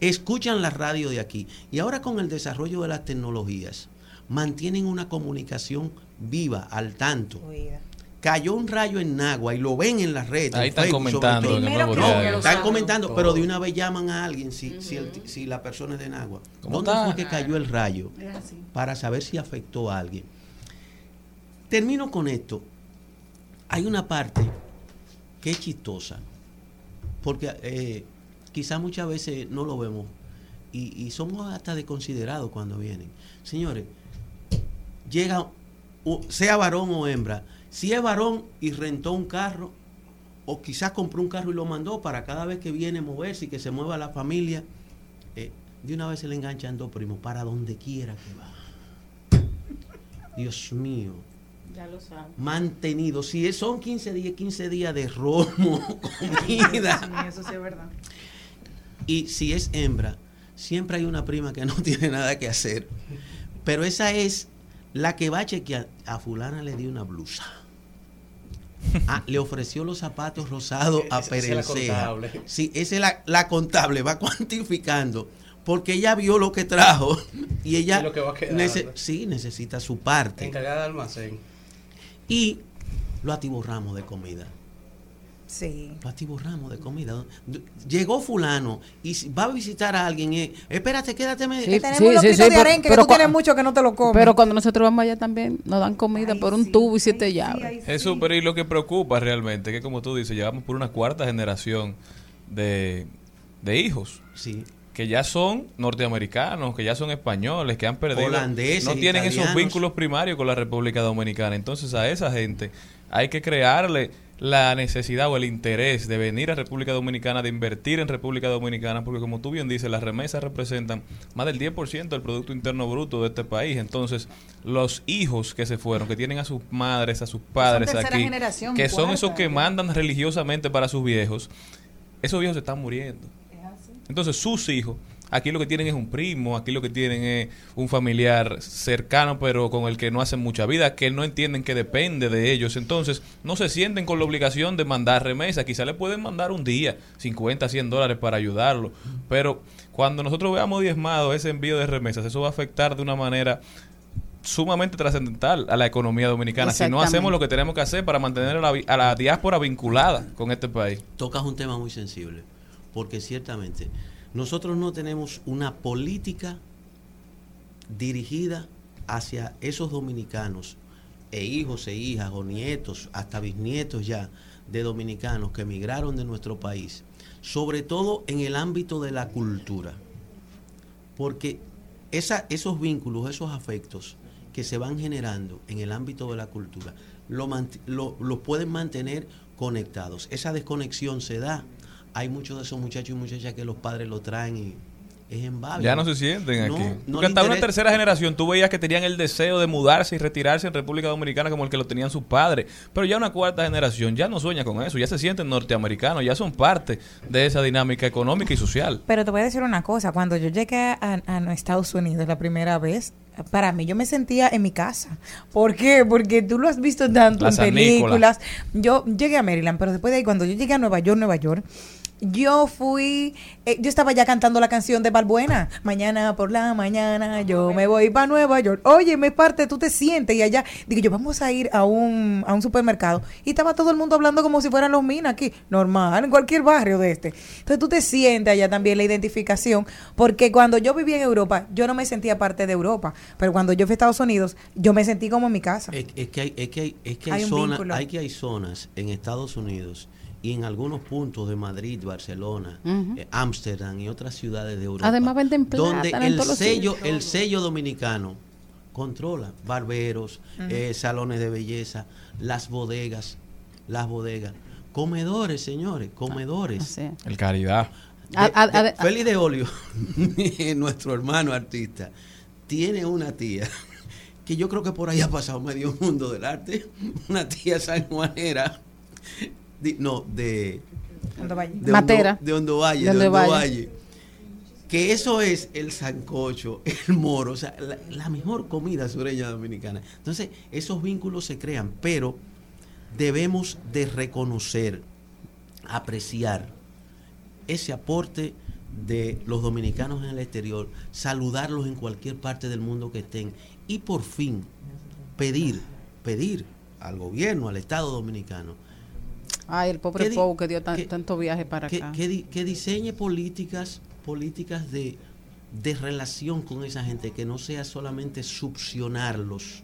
Escuchan la radio de aquí. Y ahora con el desarrollo de las tecnologías, mantienen una comunicación viva, al tanto. Cayó un rayo en Nagua y lo ven en las redes. Ahí en están Facebook, comentando No, diario. Están comentando, Todo. pero de una vez llaman a alguien si, si, el- si la persona es de Nagua. ¿Cómo ¿Dónde está? fue que cayó el rayo? Así. Para saber si afectó a alguien. Termino con esto. Hay una parte que es chistosa, porque eh, quizás muchas veces no lo vemos y, y somos hasta desconsiderados cuando vienen. Señores, llega, sea varón o hembra, si es varón y rentó un carro, o quizás compró un carro y lo mandó para cada vez que viene moverse y que se mueva la familia, eh, de una vez se le enganchan dos primos para donde quiera que va. Dios mío Ya lo sabes. mantenido. Si son 15 días, 15 días de romo, *laughs* comida. Eso sí es verdad. Y si es hembra, siempre hay una prima que no *laughs* tiene nada que hacer. Pero esa es la que va a chequear. A fulana le dio una blusa. Ah, le ofreció los zapatos rosados *laughs* a Esa- esa es la Perencea. contable. Sí, esa es la, la contable, va *laughs* cuantificando. Porque ella vio lo que trajo y ella Y lo que va quedando. nece- sí, necesita su parte. Encargada de almacén. Y lo atiborramos de comida. Sí. Lo atiborramos de comida. Llegó fulano y si va a visitar a alguien. eh, espérate, quédate. me- Sí, Tenemos sí, un sí, de pero- arenque que tú tienes mucho que no te lo comes. Pero cuando nosotros vamos allá también nos dan comida por un tubo y siete llaves. Eso, pero y lo que preocupa realmente, que como tú dices, llevamos por una cuarta generación de, de hijos. Sí. Que ya son norteamericanos, que ya son españoles, que han perdido. Holandeses, no tienen esos vínculos primarios con la República Dominicana. Entonces, a esa gente hay que crearle la necesidad o el interés de venir a República Dominicana, de invertir en República Dominicana, porque como tú bien dices, las remesas representan más del 10% del Producto Interno Bruto de este país. Entonces, los hijos que se fueron, que tienen a sus madres, a sus padres aquí, generación, que son cuarta, esos que mandan religiosamente para sus viejos, esos viejos se están muriendo. Entonces sus hijos, aquí lo que tienen es un primo, aquí lo que tienen es un familiar cercano, pero con el que no hacen mucha vida, que no entienden que depende de ellos. Entonces no se sienten con la obligación de mandar remesa. Quizá le pueden mandar un día 50, 100 dólares para ayudarlo. Pero cuando nosotros veamos diezmado ese envío de remesas, eso va a afectar de una manera sumamente trascendental a la economía dominicana si no hacemos lo que tenemos que hacer para mantener a la, a la diáspora vinculada con este país. Tocas un tema muy sensible, porque ciertamente nosotros no tenemos una política dirigida hacia esos dominicanos e hijos e hijas o nietos, hasta bisnietos ya de dominicanos que emigraron de nuestro país, sobre todo en el ámbito de la cultura, porque esos vínculos, esos afectos que se van generando en el ámbito de la cultura, lo, mant- lo, lo pueden mantener conectados. Esa desconexión se da. Hay muchos de esos muchachos y muchachas que los padres lo traen y es en Babia. Ya no se sienten No, aquí. no Porque hasta una tercera generación tú veías que tenían el deseo de mudarse y retirarse en República Dominicana como el que lo tenían sus padres. Pero ya una cuarta generación ya no sueña con eso, ya se sienten norteamericanos, ya son parte de esa dinámica económica y social. Pero te voy a decir una cosa, cuando yo llegué a, a Estados Unidos la primera vez, Para mí, yo me sentía en mi casa. ¿Por qué? Porque tú lo has visto tanto en películas. Yo llegué a Maryland, pero después de ahí, cuando yo llegué a Nueva York, Nueva York, yo fui, eh, yo estaba ya cantando la canción de Balbuena. Mañana por la mañana yo me voy para Nueva York. Oye, me parte, tú te sientes y allá, digo yo, vamos a ir a un, a un supermercado. Y estaba todo el mundo hablando como si fueran los minas aquí, normal, en cualquier barrio de este. Entonces tú te sientes allá también la identificación, porque cuando yo vivía en Europa, yo no me sentía parte de Europa, pero cuando yo fui a Estados Unidos, yo me sentí como en mi casa. Es, es que hay, es que hay, es que Hay zonas, hay que hay zonas en Estados Unidos y en algunos puntos de Madrid, Barcelona, eh, Ámsterdam y otras ciudades de Europa. Además venden donde plátano en el sello, el sello dominicano controla barberos, eh, salones de belleza, las bodegas, las bodegas, comedores, señores, comedores. El caridad. De- A- a- de- a- Félix de Olio, *laughs* nuestro hermano artista, tiene una tía que yo creo que por ahí ha pasado medio mundo del arte, *laughs* una tía sanjuanera, no, de, Matera. Hondo, de Hondo Valle, De de Hondo Hondo Valle. Valle. Que eso es el sancocho, *laughs* el moro, o sea, la, la mejor comida sureña dominicana. Entonces, esos vínculos se crean, pero debemos de reconocer, apreciar ese aporte de los dominicanos en el exterior, saludarlos en cualquier parte del mundo que estén y por fin pedir, pedir al gobierno, al Estado dominicano, Ay, el pobre ¿Qué di- Pou que dio tan- tanto viaje para que, acá. que di- que diseñe políticas, políticas de, de relación con esa gente, que no sea solamente succionarlos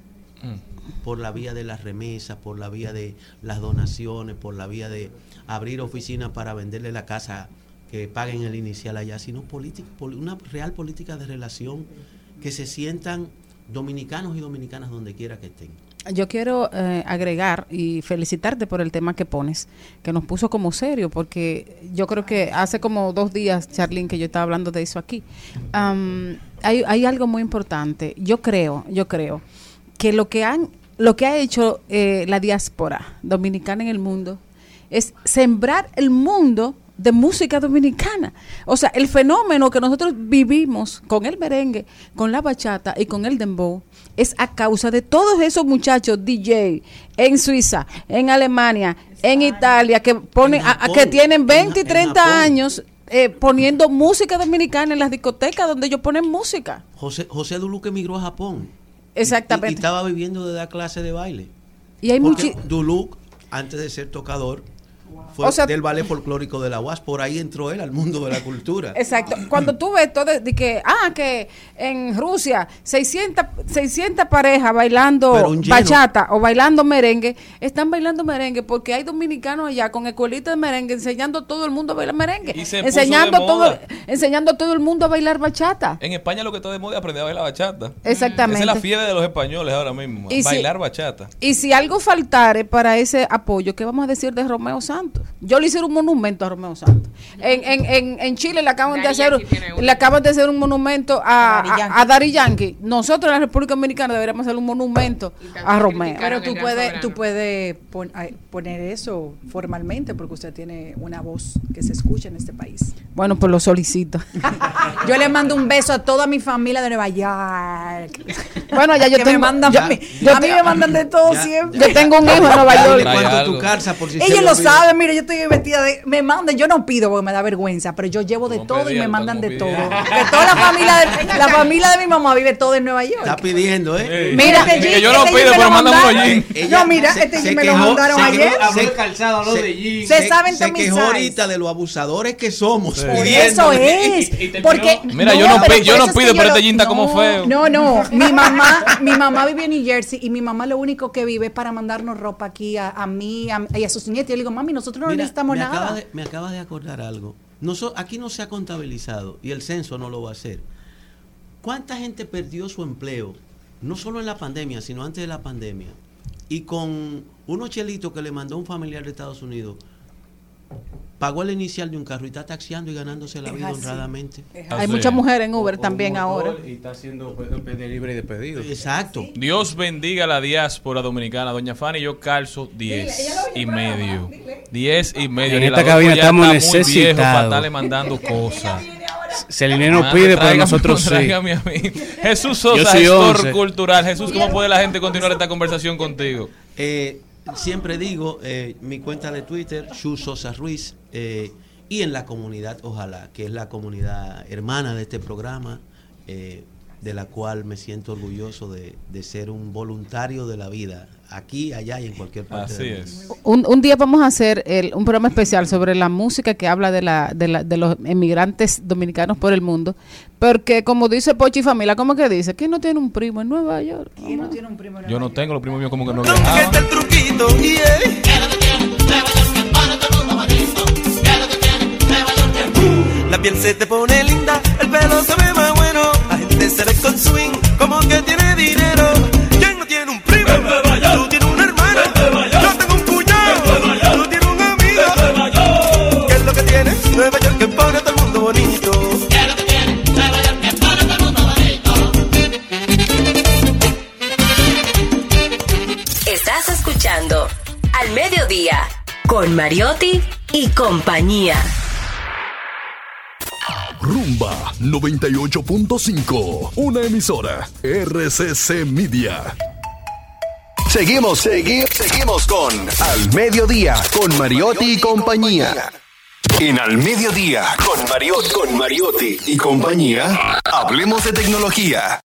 por la vía de las remesas, por la vía de las donaciones, por la vía de abrir oficinas para venderle la casa que paguen el inicial allá, sino política, una real política de relación que se sientan dominicanos y dominicanas donde quiera que estén. Yo quiero eh, agregar y felicitarte por el tema que pones, que nos puso como serio, porque yo creo que hace como dos días, Charlene, que yo estaba hablando de eso aquí. Am, hay, hay algo muy importante. Yo creo, yo creo que lo que han, lo que ha hecho eh, la diáspora dominicana en el mundo es sembrar el mundo de música dominicana. O sea, el fenómeno que nosotros vivimos con el merengue, con la bachata y con el dembow es a causa de todos esos muchachos DJ en Suiza, en Alemania, en Italia, que ponen, a- que tienen en 20 y Ja- en 30 Japón. años eh, poniendo música dominicana en las discotecas donde ellos ponen música. José, José Duluc emigró a Japón. Y, y Exactamente. estaba viviendo de dar clase de baile. Y hay Duluc, antes de ser tocador, fue O sea- del ballet folclórico de la UAS. Por ahí entró él al mundo de la cultura. Exacto. Cuando tú ves todo de que, ah, que en Rusia 600, 600 parejas bailando bachata o bailando merengue, están bailando merengue porque hay dominicanos allá con escuelitas de merengue enseñando a todo el mundo a bailar merengue. Y se puso enseñando, todo, moda. enseñando a todo el mundo a bailar bachata. En España lo que está de moda es aprender a bailar bachata. Exactamente. Esa es la fiebre de los españoles ahora mismo. Y si- bailar bachata. Y si algo faltare para ese apoyo, ¿qué vamos a decir de Romeo Santos? Yo le hice un monumento a Romeo Santos. En, en, en, en Chile le acaban, de hacer, le acaban de hacer un monumento a, a, a Daddy Yankee. Nosotros en la República Dominicana deberíamos hacer un monumento a Romeo. Pero tú puedes, tú puedes pon- poner eso formalmente porque usted tiene una voz que se escucha en este país. Bueno, pues lo solicito. *laughs* Yo le mando un beso a toda mi familia de Nueva York. Bueno, ya *laughs* yo Que me tengo- mandan a mí, a me mandan de todo Ya, siempre. Yo tengo un hijo en Nueva York. Tu por si Ellos lo olvida. Saben, mire, yo estoy vestida de... Me mandan, yo no pido porque me da vergüenza, pero yo llevo de todo y me mandan de todo. Porque toda la familia de, la familia de mi mamá vive todo en Nueva York. Está pidiendo, ¿eh? Mira, este jean- yo no este pido, jean me pero lo unos mandaron. jeans. No, mira, se- este se jean me lo mandaron se- ayer. de calzado, se- de jeans. Se Se- saben se quejó ahorita de los abusadores que somos. Por eso es. Porque, Mira, yo no pero pi- yo no pido, pero este lo- jean está como no, feo. No, no. Mi mamá, mi mamá vive en New Jersey y mi mamá lo único que vive es para mandarnos ropa aquí a, mí y a sus nietos. Y yo le digo, mami, nosotros no Mira, necesitamos me nada. Acaba de, me acaba de acordar algo. Aquí no se ha contabilizado y el censo no lo va a hacer. ¿Cuánta gente perdió su empleo? No solo en la pandemia, sino antes de la pandemia. Y con unos chelitos que le mandó un familiar de Estados Unidos, pagó el inicial de un carro y está taxiando y ganándose la Es vida así. honradamente. Hay muchas mujeres en Uber también ahora. Y está haciendo delivery de pedido. Exacto. Dios bendiga la diáspora dominicana. Doña Fanny, yo calzo 10 y medio. 10 y medio. En esta la cabina estamos está muy viejo necesitados. para estarle mandando *laughs* cosas. Celine no Ah, pide, pero nosotros *laughs* sí. a mí. Jesús Sosa, soy gestor 11. cultural. Jesús, ¿cómo puede la gente continuar esta conversación contigo? Eh, siempre digo, eh, mi cuenta de Twitter, Shu Sosa Ruiz, eh, y en la comunidad Ojalá, que es la comunidad hermana de este programa, eh, de la cual me siento orgulloso de, de ser un voluntario de la vida, aquí, allá y en cualquier parte Así del es. mundo. Un, un día vamos a hacer el- un programa especial sobre la música que habla de, la, de, la- de los emigrantes dominicanos por el mundo. Porque como dice Pochi Familia, ¿cómo que dice? ¿Quién no tiene un primo en Nueva York? ¿Quién no tiene un primo en Yo no tengo, los primos míos como que no Este viajaban. es el truquito, yeah. La piel se te pone linda, el pelo se ve más bueno. La gente se ve con swing, como que tiene dinero. ¿Quién no tiene un primo? Tú tienes un hermano. Yo tengo un cuñado. Tú tienes un amigo. ¿Qué es lo que tienes? Nueva York que pone a todo el mundo bonito. Estás escuchando Al Mediodía con Mariotti y compañía. Rumba 98.5. Una emisora. RCC Media. Seguimos, seguimos, seguimos con Al Mediodía, con Mariotti y compañía. En Al Mediodía, con Mariotti, con Mariotti y compañía, hablemos de tecnología.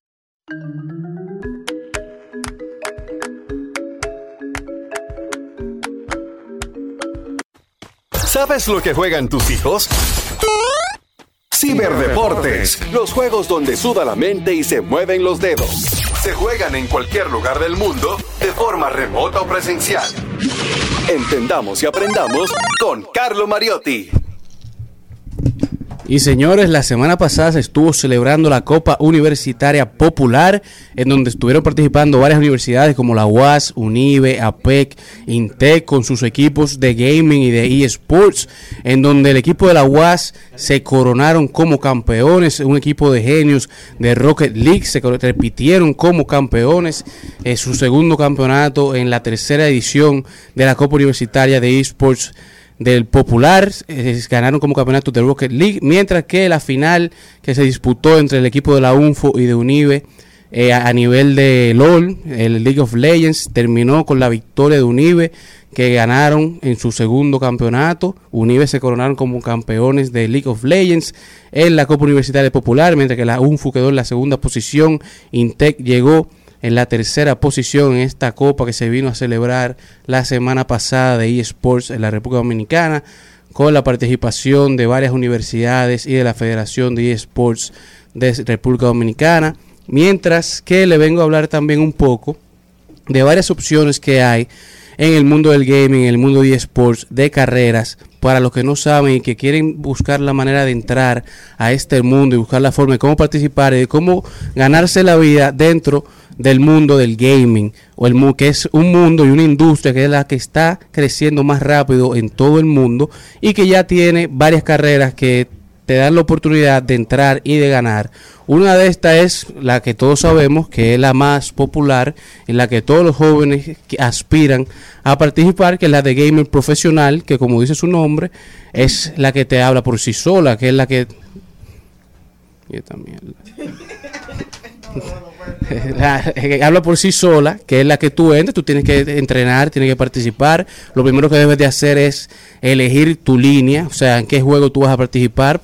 ¿Sabes lo que juegan tus hijos? Ciberdeportes, los juegos donde suda la mente y se mueven los dedos. Se juegan en cualquier lugar del mundo, de forma remota o presencial. Entendamos y aprendamos con Carlo Mariotti. Y señores, la semana pasada se estuvo celebrando la Copa Universitaria Popular, en donde estuvieron participando varias universidades como la UAS, UNIBE, APEC, INTEC, con sus equipos de gaming y de eSports, en donde el equipo de la UAS se coronaron como campeones, un equipo de genios de Rocket League se repitieron como campeones, eh, su segundo campeonato en la tercera edición de la Copa Universitaria de eSports del Popular, eh, ganaron como campeonato de Rocket League, mientras que la final que se disputó entre el equipo de la UNFO y de Unive eh, a, a nivel de LOL, el League of Legends, terminó con la victoria de Unive, que ganaron en su segundo campeonato. Unive se coronaron como campeones de League of Legends en la Copa Universitaria Popular, mientras que la UNFO quedó en la segunda posición. Intec llegó en la tercera posición en esta copa que se vino a celebrar la semana pasada de eSports en la República Dominicana, con la participación de varias universidades y de la Federación de eSports de República Dominicana. Mientras que le vengo a hablar también un poco de varias opciones que hay en el mundo del gaming, en el mundo de eSports, de carreras, para los que no saben y que quieren buscar la manera de entrar a este mundo y buscar la forma de cómo participar y de cómo ganarse la vida dentro del mundo del gaming, o el que es un mundo y una industria que es la que está creciendo más rápido en todo el mundo y que ya tiene varias carreras que te dan la oportunidad de entrar y de ganar. Una de estas es la que todos sabemos que es la más popular, en la que todos los jóvenes que aspiran a participar, que es la de gamer profesional, que como dice su nombre, es la que te habla por sí sola, que es la que... *laughs* *laughs* Que habla por sí sola, que es la que tú entras, tú tienes que entrenar, tienes que participar. Lo primero que debes de hacer es elegir tu línea, o sea, en qué juego tú vas a participar,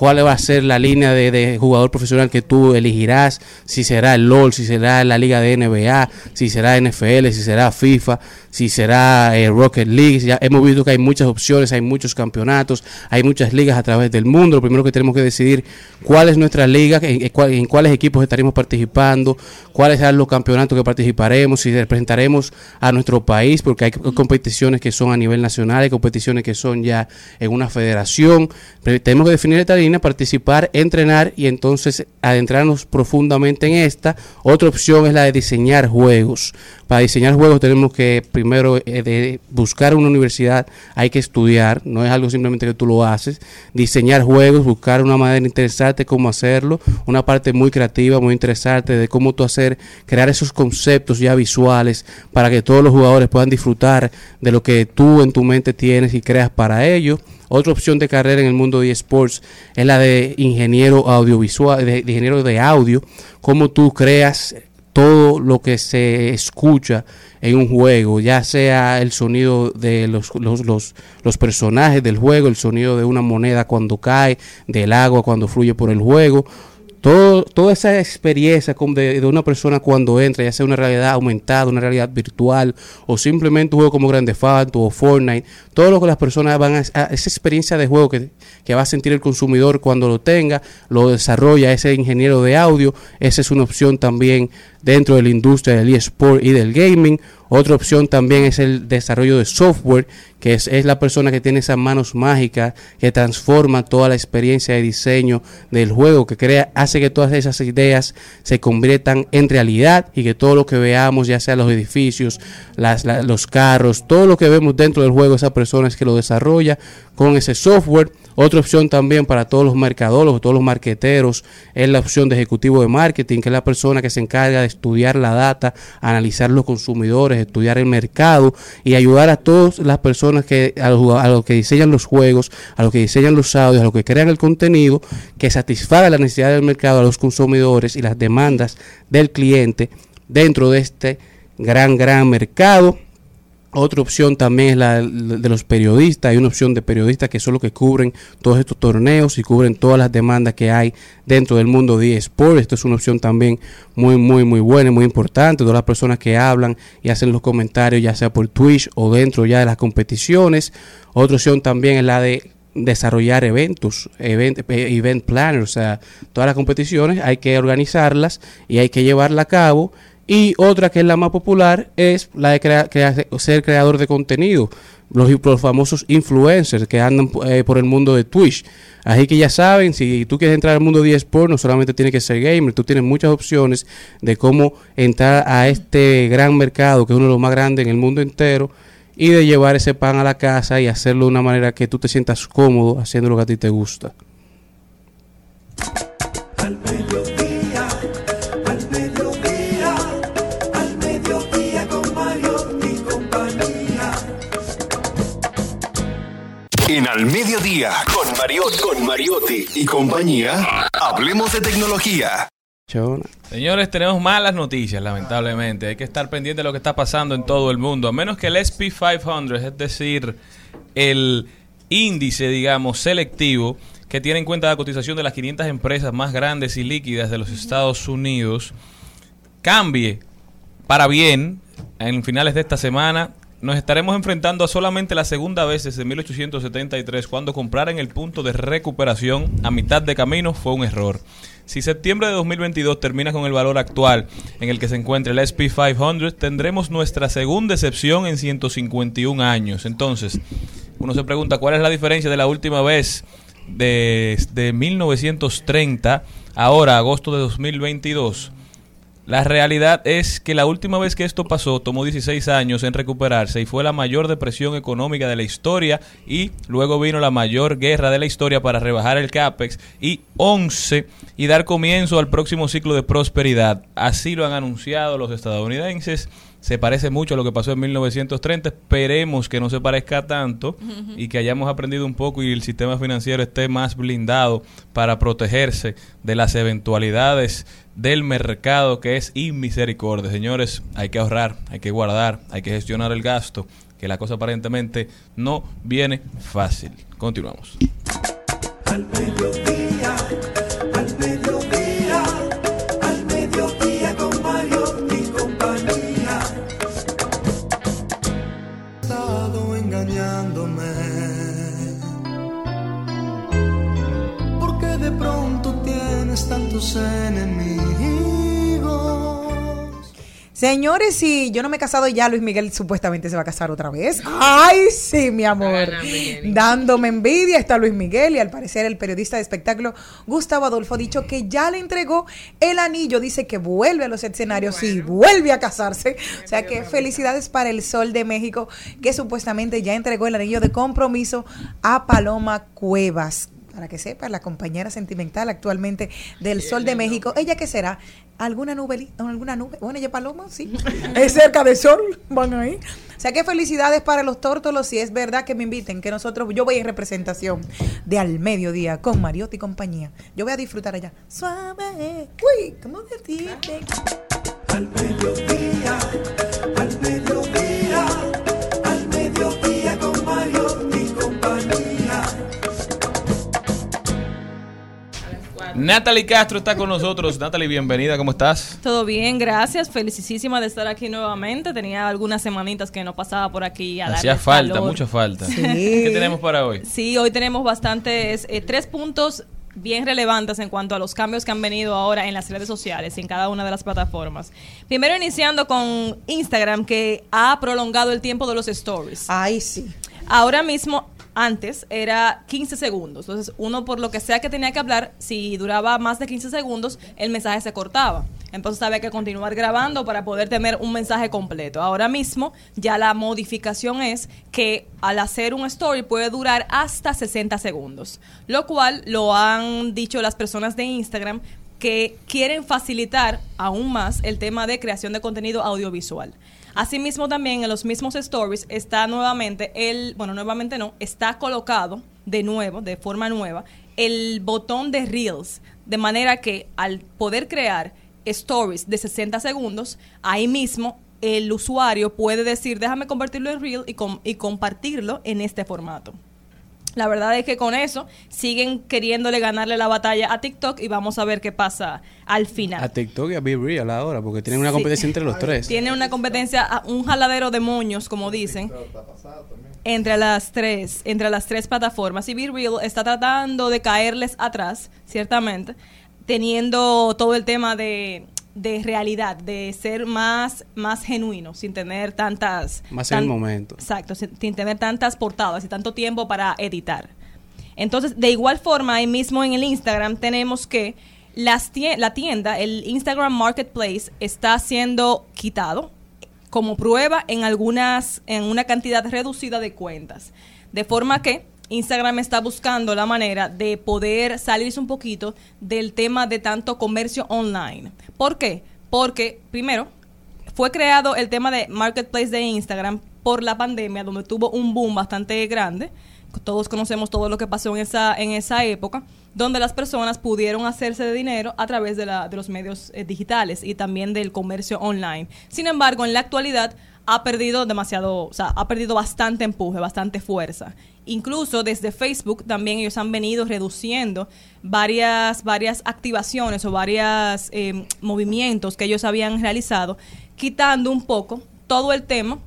cuál va a ser la línea de, jugador profesional que tú elegirás, si será el LOL, si será la liga de NBA, si será NFL, si será FIFA, si será eh, Rocket League. Ya hemos visto que hay muchas opciones, hay muchos campeonatos, hay muchas ligas a través del mundo. Lo primero que tenemos que decidir cuál es nuestra liga, en, en cuál- en cuáles equipos estaremos participando, cuáles serán los campeonatos que participaremos, si representaremos a nuestro país, porque hay competiciones que son a nivel nacional, hay competiciones que son ya en una federación. Tenemos que definir esta línea, participar, entrenar y entonces adentrarnos profundamente en esta. Otra opción es la de diseñar juegos. Para diseñar juegos tenemos que primero eh, de buscar una universidad, hay que estudiar, no es algo simplemente que tú lo haces. Diseñar juegos, buscar una manera interesante cómo hacerlo, una parte muy creativa, muy interesante de cómo tú hacer, crear esos conceptos ya visuales para que todos los jugadores puedan disfrutar de lo que tú en tu mente tienes y creas para ello. Otra opción de carrera en el mundo de eSports es la de ingeniero audiovisual, de, ingeniero de audio, cómo tú creas todo lo que se escucha en un juego, ya sea el sonido de los, los, los personajes del juego, el sonido de una moneda cuando cae, del agua cuando fluye por el juego, todo, toda esa experiencia de, de una persona cuando entra, ya sea una realidad aumentada, una realidad virtual, o simplemente un juego como Grande Auto o Fortnite, todo lo que las personas van a, a- esa experiencia de juego que, que va a sentir el consumidor cuando lo tenga, lo desarrolla ese ingeniero de audio, esa es una opción también dentro de la industria del eSport y del gaming. Otra opción también es el desarrollo de software, que es, la persona que tiene esas manos mágicas que transforma toda la experiencia de diseño del juego, que crea, hace que todas esas ideas se conviertan en realidad y que todo lo que veamos, ya sea los edificios, las, la- los carros, todo lo que vemos dentro del juego, esa persona es que lo desarrolla con ese software. Otra opción también para todos los mercadólogos, todos los marqueteros, es la opción de ejecutivo de marketing, que es la persona que se encarga de estudiar la data, analizar los consumidores, estudiar el mercado y ayudar a todas las personas que a los, a los que diseñan los juegos, a los que diseñan los audios, a los que crean el contenido, que satisfaga la necesidad del mercado, a los consumidores y las demandas del cliente dentro de este gran, gran mercado. Otra opción también es la de los periodistas. Hay una opción de periodistas que son los que cubren todos estos torneos y cubren todas las demandas que hay dentro del mundo de eSports. Esto es una opción también muy, muy, muy buena y muy importante. Todas las personas que hablan y hacen los comentarios, ya sea por Twitch o dentro ya de las competiciones. Otra opción también es la de desarrollar eventos, event, eh, event planner, o sea, todas las competiciones hay que organizarlas y hay que llevarla a cabo. Y otra que es la más popular es la de crea- crea- ser creador de contenido, los, los famosos influencers que andan eh, por el mundo de Twitch. Así que ya saben, si tú quieres entrar al mundo de eSport, no solamente tienes que ser gamer, tú tienes muchas opciones de cómo entrar a este gran mercado, que es uno de los más grandes en el mundo entero, y de llevar ese pan a la casa y hacerlo de una manera que tú te sientas cómodo haciendo lo que a ti te gusta. Al Mediodía, con Mariotti, con Mariotti y compañía, hablemos de tecnología. Señores, tenemos malas noticias, lamentablemente. Hay que estar pendiente de lo que está pasando en todo el mundo. A menos que el SP500, es decir, el índice, digamos, selectivo, que tiene en cuenta la cotización de las 500 empresas más grandes y líquidas de los Estados Unidos, cambie para bien en finales de esta semana. Nos estaremos enfrentando a solamente la segunda vez desde 1873, cuando comprar en el punto de recuperación a mitad de camino fue un error. Si septiembre de 2022 termina con el valor actual en el que se encuentra el SP500, tendremos nuestra segunda excepción en 151 años. Entonces, uno se pregunta cuál es la diferencia de la última vez desde 1930, ahora agosto de 2022. La realidad es que la última vez que esto pasó tomó 16 años en recuperarse y fue la mayor depresión económica de la historia y luego vino la mayor guerra de la historia para rebajar el CAPEX y 11 y dar comienzo al próximo ciclo de prosperidad. Así lo han anunciado los estadounidenses. Se parece mucho a lo que pasó en 1930. Esperemos que no se parezca tanto y que hayamos aprendido un poco y el sistema financiero esté más blindado para protegerse de las eventualidades del mercado que es inmisericordia. Señores, hay que ahorrar, hay que guardar, hay que gestionar el gasto, que la cosa aparentemente no viene fácil. Continuamos. Al mediodía, al mediodía, al mediodía con Mario y compañía. estado engañándome. Porque de pronto tienes tantos enemigos. Señores, si yo no me he casado ya, Luis Miguel supuestamente se va a casar otra vez. *gasps* Ay, sí, mi amor. Dándome envidia está Luis Miguel y al parecer el periodista de espectáculo Gustavo Adolfo ha dicho que ya le entregó el anillo. Dice que vuelve a los escenarios y vuelve a casarse. O sea que felicidades para el Sol de México que supuestamente ya entregó el anillo de compromiso a Paloma Cuevas. para que sepa, la compañera sentimental actualmente del Sol de México. ¿Ella qué será? ¿Alguna nube? ¿Alguna nube? Bueno, ella paloma, sí. *laughs* es cerca del sol, van ahí. O sea, que felicidades para los tórtolos. Si es verdad que me inviten, que nosotros, yo voy en representación de Al Mediodía con Mariotti y compañía. Yo voy a disfrutar allá. Suave, uy, ¿cómo decirte? Al mediodía, Natalie Castro está con nosotros. Natalie, bienvenida, ¿cómo estás? Todo bien, gracias. Felicísima de estar aquí nuevamente. Tenía algunas semanitas que no pasaba por aquí a Hacía falta, calor. mucha falta. Sí. *laughs* ¿Qué tenemos para hoy? Sí, hoy tenemos bastantes, eh, tres puntos bien relevantes en cuanto a los cambios que han venido ahora en las redes sociales, en cada una de las plataformas. Primero iniciando con Instagram, que ha prolongado el tiempo de los stories. Ay, sí. Ahora mismo, antes era 15 segundos. Entonces, uno por lo que sea que tenía que hablar, si duraba más de 15 segundos, el mensaje se cortaba. Entonces había que continuar grabando para poder tener un mensaje completo. Ahora mismo ya la modificación es que al hacer un story puede durar hasta 60 segundos, lo cual lo han dicho las personas de Instagram que quieren facilitar aún más el tema de creación de contenido audiovisual. Asimismo también en los mismos stories está nuevamente el, bueno, nuevamente no, está colocado de nuevo, de forma nueva, el botón de Reels, de manera que al poder crear stories de 60 segundos, ahí mismo el usuario puede decir, déjame convertirlo en Reel y, com- y compartirlo en este formato. La verdad es que con eso siguen queriéndole ganarle la batalla a TikTok y vamos a ver qué pasa al final. A TikTok y a Be Real ahora, porque tienen una Sí. competencia entre los tres. Tiene una competencia, un jaladero de moños, como dicen, entre las tres, entre las tres plataformas. Y Be Real está tratando de caerles atrás, ciertamente, teniendo todo el tema de, de realidad, de ser más, más genuino, sin tener tantas... Más en el momento. Exacto, sin, sin tener tantas portadas y tanto tiempo para editar. Entonces, de igual forma, ahí mismo en el Instagram tenemos que las la tienda, el Instagram Marketplace, está siendo quitado como prueba en algunas, en una cantidad reducida de cuentas. De forma que Instagram está buscando la manera de poder salirse un poquito del tema de tanto comercio online. ¿Por qué? Porque, primero, fue creado el tema de marketplace de Instagram por la pandemia, donde tuvo un boom bastante grande. Todos conocemos todo lo que pasó en esa, en esa época, donde las personas pudieron hacerse de dinero a través de, la, de los medios eh, digitales y también del comercio online. Sin embargo, en la actualidad ha perdido demasiado, o sea, ha perdido bastante empuje, bastante fuerza. Incluso desde Facebook también ellos han venido reduciendo varias, varias activaciones o varios movimientos que ellos habían realizado, quitando un poco todo el tema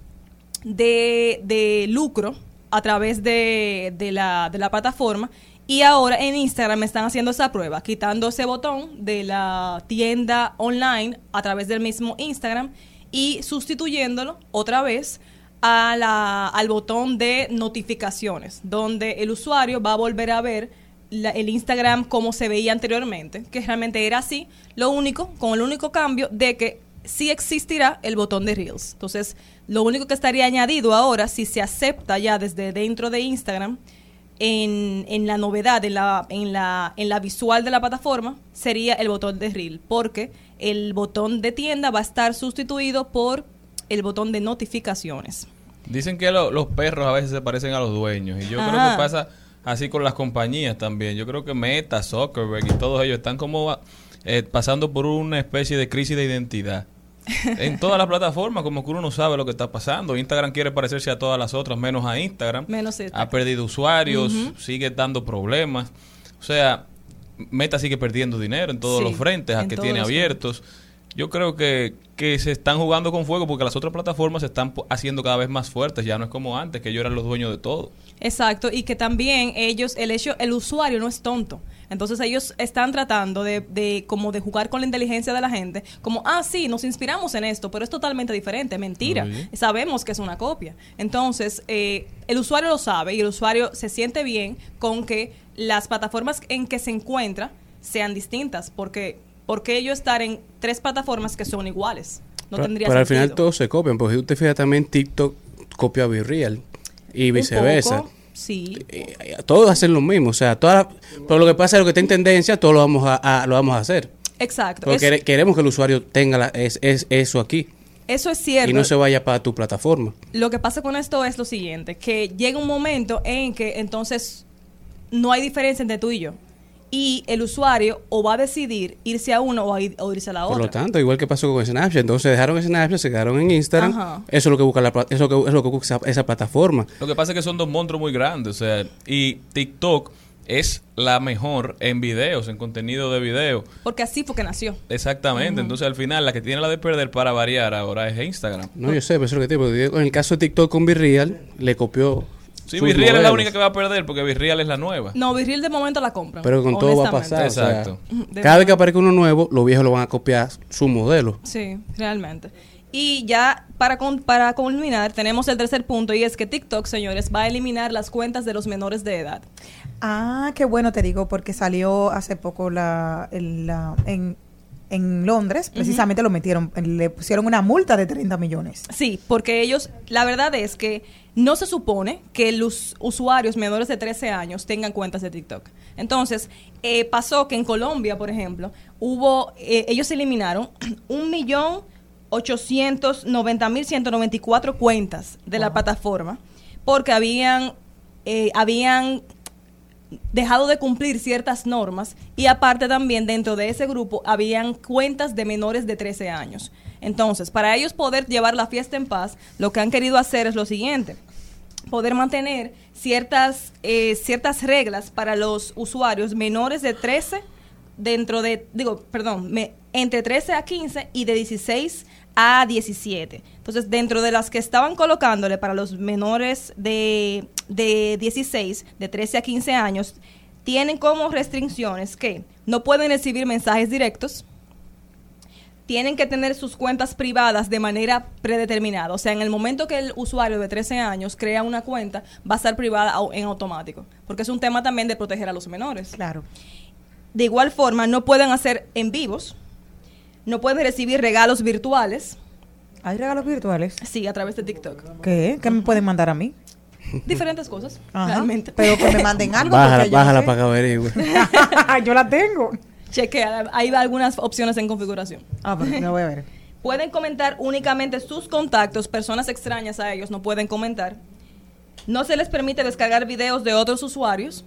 de, de lucro a través de, de la, de la plataforma. Y ahora en Instagram están haciendo esa prueba, quitando ese botón de la tienda online a través del mismo Instagram y sustituyéndolo otra vez al botón de notificaciones, donde el usuario va a volver a ver el Instagram como se veía anteriormente, que realmente era así, lo único, con el único cambio de que sí existirá el botón de Reels. Entonces, lo único que estaría añadido ahora, si se acepta ya desde dentro de Instagram, en, en la novedad, en la, en, la, en la visual de la plataforma, sería el botón de Reel, porque el botón de tienda va a estar sustituido por el botón de notificaciones. Dicen que lo- los perros a veces se parecen a los dueños. Y yo creo que pasa así con las compañías también. Yo creo que Meta, Zuckerberg y todos ellos están como eh, pasando por una especie de crisis de identidad. *laughs* en todas las plataformas, como que uno no sabe lo que está pasando. Instagram quiere parecerse a todas las otras, menos a Instagram. Menos esta. Ha perdido usuarios, sigue dando problemas. O sea, Meta sigue perdiendo dinero en todos Sí, los frentes a que tiene abiertos. Yo creo que, que se están jugando con fuego porque las otras plataformas se están haciendo cada vez más fuertes. Ya no es como antes, que ellos eran los dueños de todo. Exacto, y que también ellos, el hecho, el usuario no es tonto. Entonces ellos están tratando de, de como de jugar con la inteligencia de la gente, como, ah, sí, nos inspiramos en esto, pero es totalmente diferente, mentira. Sabemos que es una copia. Entonces, eh, el usuario lo sabe y el usuario se siente bien con que las plataformas en que se encuentra sean distintas, porque ¿por qué ellos estar en tres plataformas que son iguales? No pero, tendría pero al final todos se copian, porque si usted fija también TikTok copia a Be Real y viceversa. poco. Sí. Todos hacen lo mismo, o sea, todas pero lo que pasa es lo que está en tendencia, todos lo vamos a, a- lo vamos a hacer. Exacto. Porque queremos que el usuario tenga la- es, es- eso aquí eso es cierto. y no se vaya para tu plataforma. Lo que pasa con esto es lo siguiente, que llega un momento en que entonces no hay diferencia entre tú y yo. Y el usuario o va a decidir irse a uno o, a ir- o irse a la Por otra. lo tanto, igual que pasó con Snapchat, entonces dejaron Snapchat, se quedaron en Instagram. Ajá. Eso es lo que busca la eso que, es lo que busca esa, esa plataforma. Lo que pasa es que son dos monstruos muy grandes, o sea, y TikTok es la mejor en videos, en contenido de video. Porque así fue que nació. Exactamente, entonces al final la que tiene la de perder para variar ahora es Instagram. No, yo sé, pero eso es lo que te digo. Digo, En el caso de TikTok con Virreal, le copió. Sí, Virreal es la única que va a perder porque Virreal es la nueva. No, Virril de momento la compra. Pero con todo va a pasar. o sea, Exacto. Cada vez que aparezca uno nuevo, los viejos lo van a copiar su modelo. Sí, realmente. Y ya para, con- para culminar, tenemos el tercer punto y es que TikTok, señores, va a eliminar las cuentas de los menores de edad. Ah, qué bueno te digo, porque salió hace poco la, el- la- en, en Londres, precisamente lo metieron, le pusieron una multa de 30 millones. Sí, porque ellos, la verdad es que no se supone que los usuarios menores de 13 años tengan cuentas de TikTok. Entonces, eh, pasó que en Colombia, por ejemplo, hubo, eh, ellos eliminaron *clears throat* un millón ochocientos noventa mil ciento noventa y cuatro cuentas de la plataforma porque habían, eh, habían dejado de cumplir ciertas normas y aparte también dentro de ese grupo habían cuentas de menores de 13 años. Entonces, para ellos poder llevar la fiesta en paz, lo que han querido hacer es lo siguiente poder mantener ciertas eh, ciertas reglas para los usuarios menores de 13 dentro de digo perdón entre 13 a 15 y de 16 a 17 entonces dentro de las que estaban colocándole para los menores de, de 16 de 13 a 15 años tienen como restricciones que no pueden recibir mensajes directos tienen que tener sus cuentas privadas de manera predeterminada. O sea, en el momento que el usuario de 13 años crea una cuenta, va a estar privada en automático. Porque es un tema también de proteger a los menores. Claro. De igual forma, no pueden hacer en vivos, no pueden recibir regalos virtuales. ¿Hay regalos virtuales? Sí, a través de TikTok. ¿Qué? ¿Qué me pueden mandar a mí? Diferentes cosas, Ajá. realmente. Pero que me manden *laughs* algo. Bájala, no bájala sé. para que averigüe. *laughs* yo la tengo. Chequea, hay algunas opciones en configuración. Ah, pues lo voy a ver. Pueden comentar únicamente sus contactos, personas extrañas a ellos no pueden comentar. No se les permite descargar videos de otros usuarios.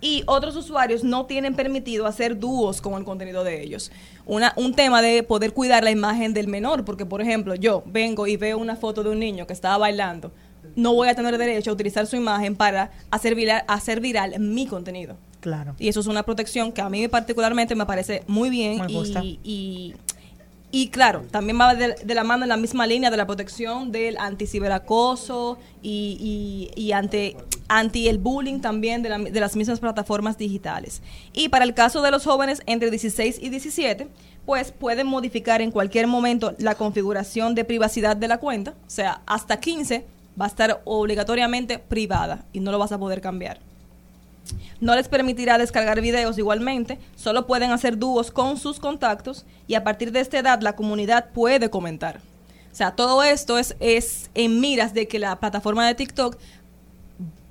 Y otros usuarios no tienen permitido hacer dúos con el contenido de ellos. Una, un tema de poder cuidar la imagen del menor, porque por ejemplo yo vengo y veo una foto de un niño que estaba bailando, no voy a tener derecho a utilizar su imagen para hacer viral, hacer viral mi contenido. Claro. Y eso es una protección que a mí particularmente me parece muy bien Me gusta. y, y, y claro, también va de, de la mano en la misma línea de la protección del anticiberacoso y, y, y ante, anti el bullying también de, la- de las mismas plataformas digitales. Y para el caso de los jóvenes entre 16 y 17, pues pueden modificar en cualquier momento la configuración de privacidad de la cuenta, o sea, hasta 15 va a estar obligatoriamente privada y no lo vas a poder cambiar. No les permitirá descargar videos igualmente, solo pueden hacer dúos con sus contactos y a partir de esta edad la comunidad puede comentar. O sea, todo esto es, es en miras de que la plataforma de TikTok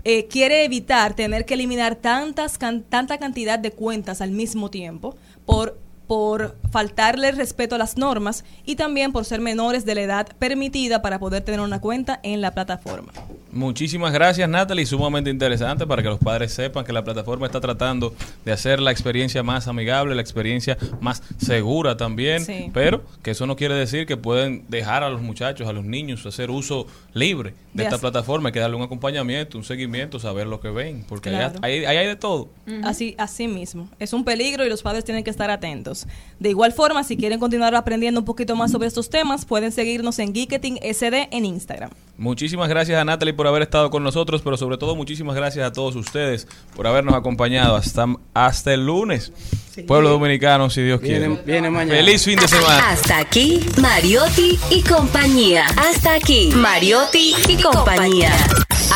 eh, quiere evitar tener que eliminar tantas can- tanta cantidad de cuentas al mismo tiempo por por faltarle respeto a las normas y también por ser menores de la edad permitida para poder tener una cuenta en la plataforma. Muchísimas gracias, Natalie. Sumamente interesante para que los padres sepan que la plataforma está tratando de hacer la experiencia más amigable, la experiencia más segura también. Sí. Pero que eso no quiere decir que pueden dejar a los muchachos, a los niños, hacer uso libre de, De esta plataforma. Hay que darle un acompañamiento, un seguimiento, saber lo que ven. Porque allá- Claro. ahí, ahí hay de todo. Así, así mismo. Es un peligro y los padres tienen que estar atentos. De igual forma, si quieren continuar aprendiendo un poquito más sobre estos temas, pueden seguirnos en Geeketing SD en Instagram. Muchísimas gracias a Natalie por haber estado con nosotros, pero sobre todo muchísimas gracias a todos ustedes por habernos acompañado hasta, hasta el lunes. Pueblo dominicano, si Dios Viene- quiere. viene mañana. Feliz fin de semana. Hasta aquí, Mariotti y compañía. Hasta aquí, Mariotti y compañía.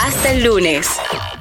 Hasta el lunes.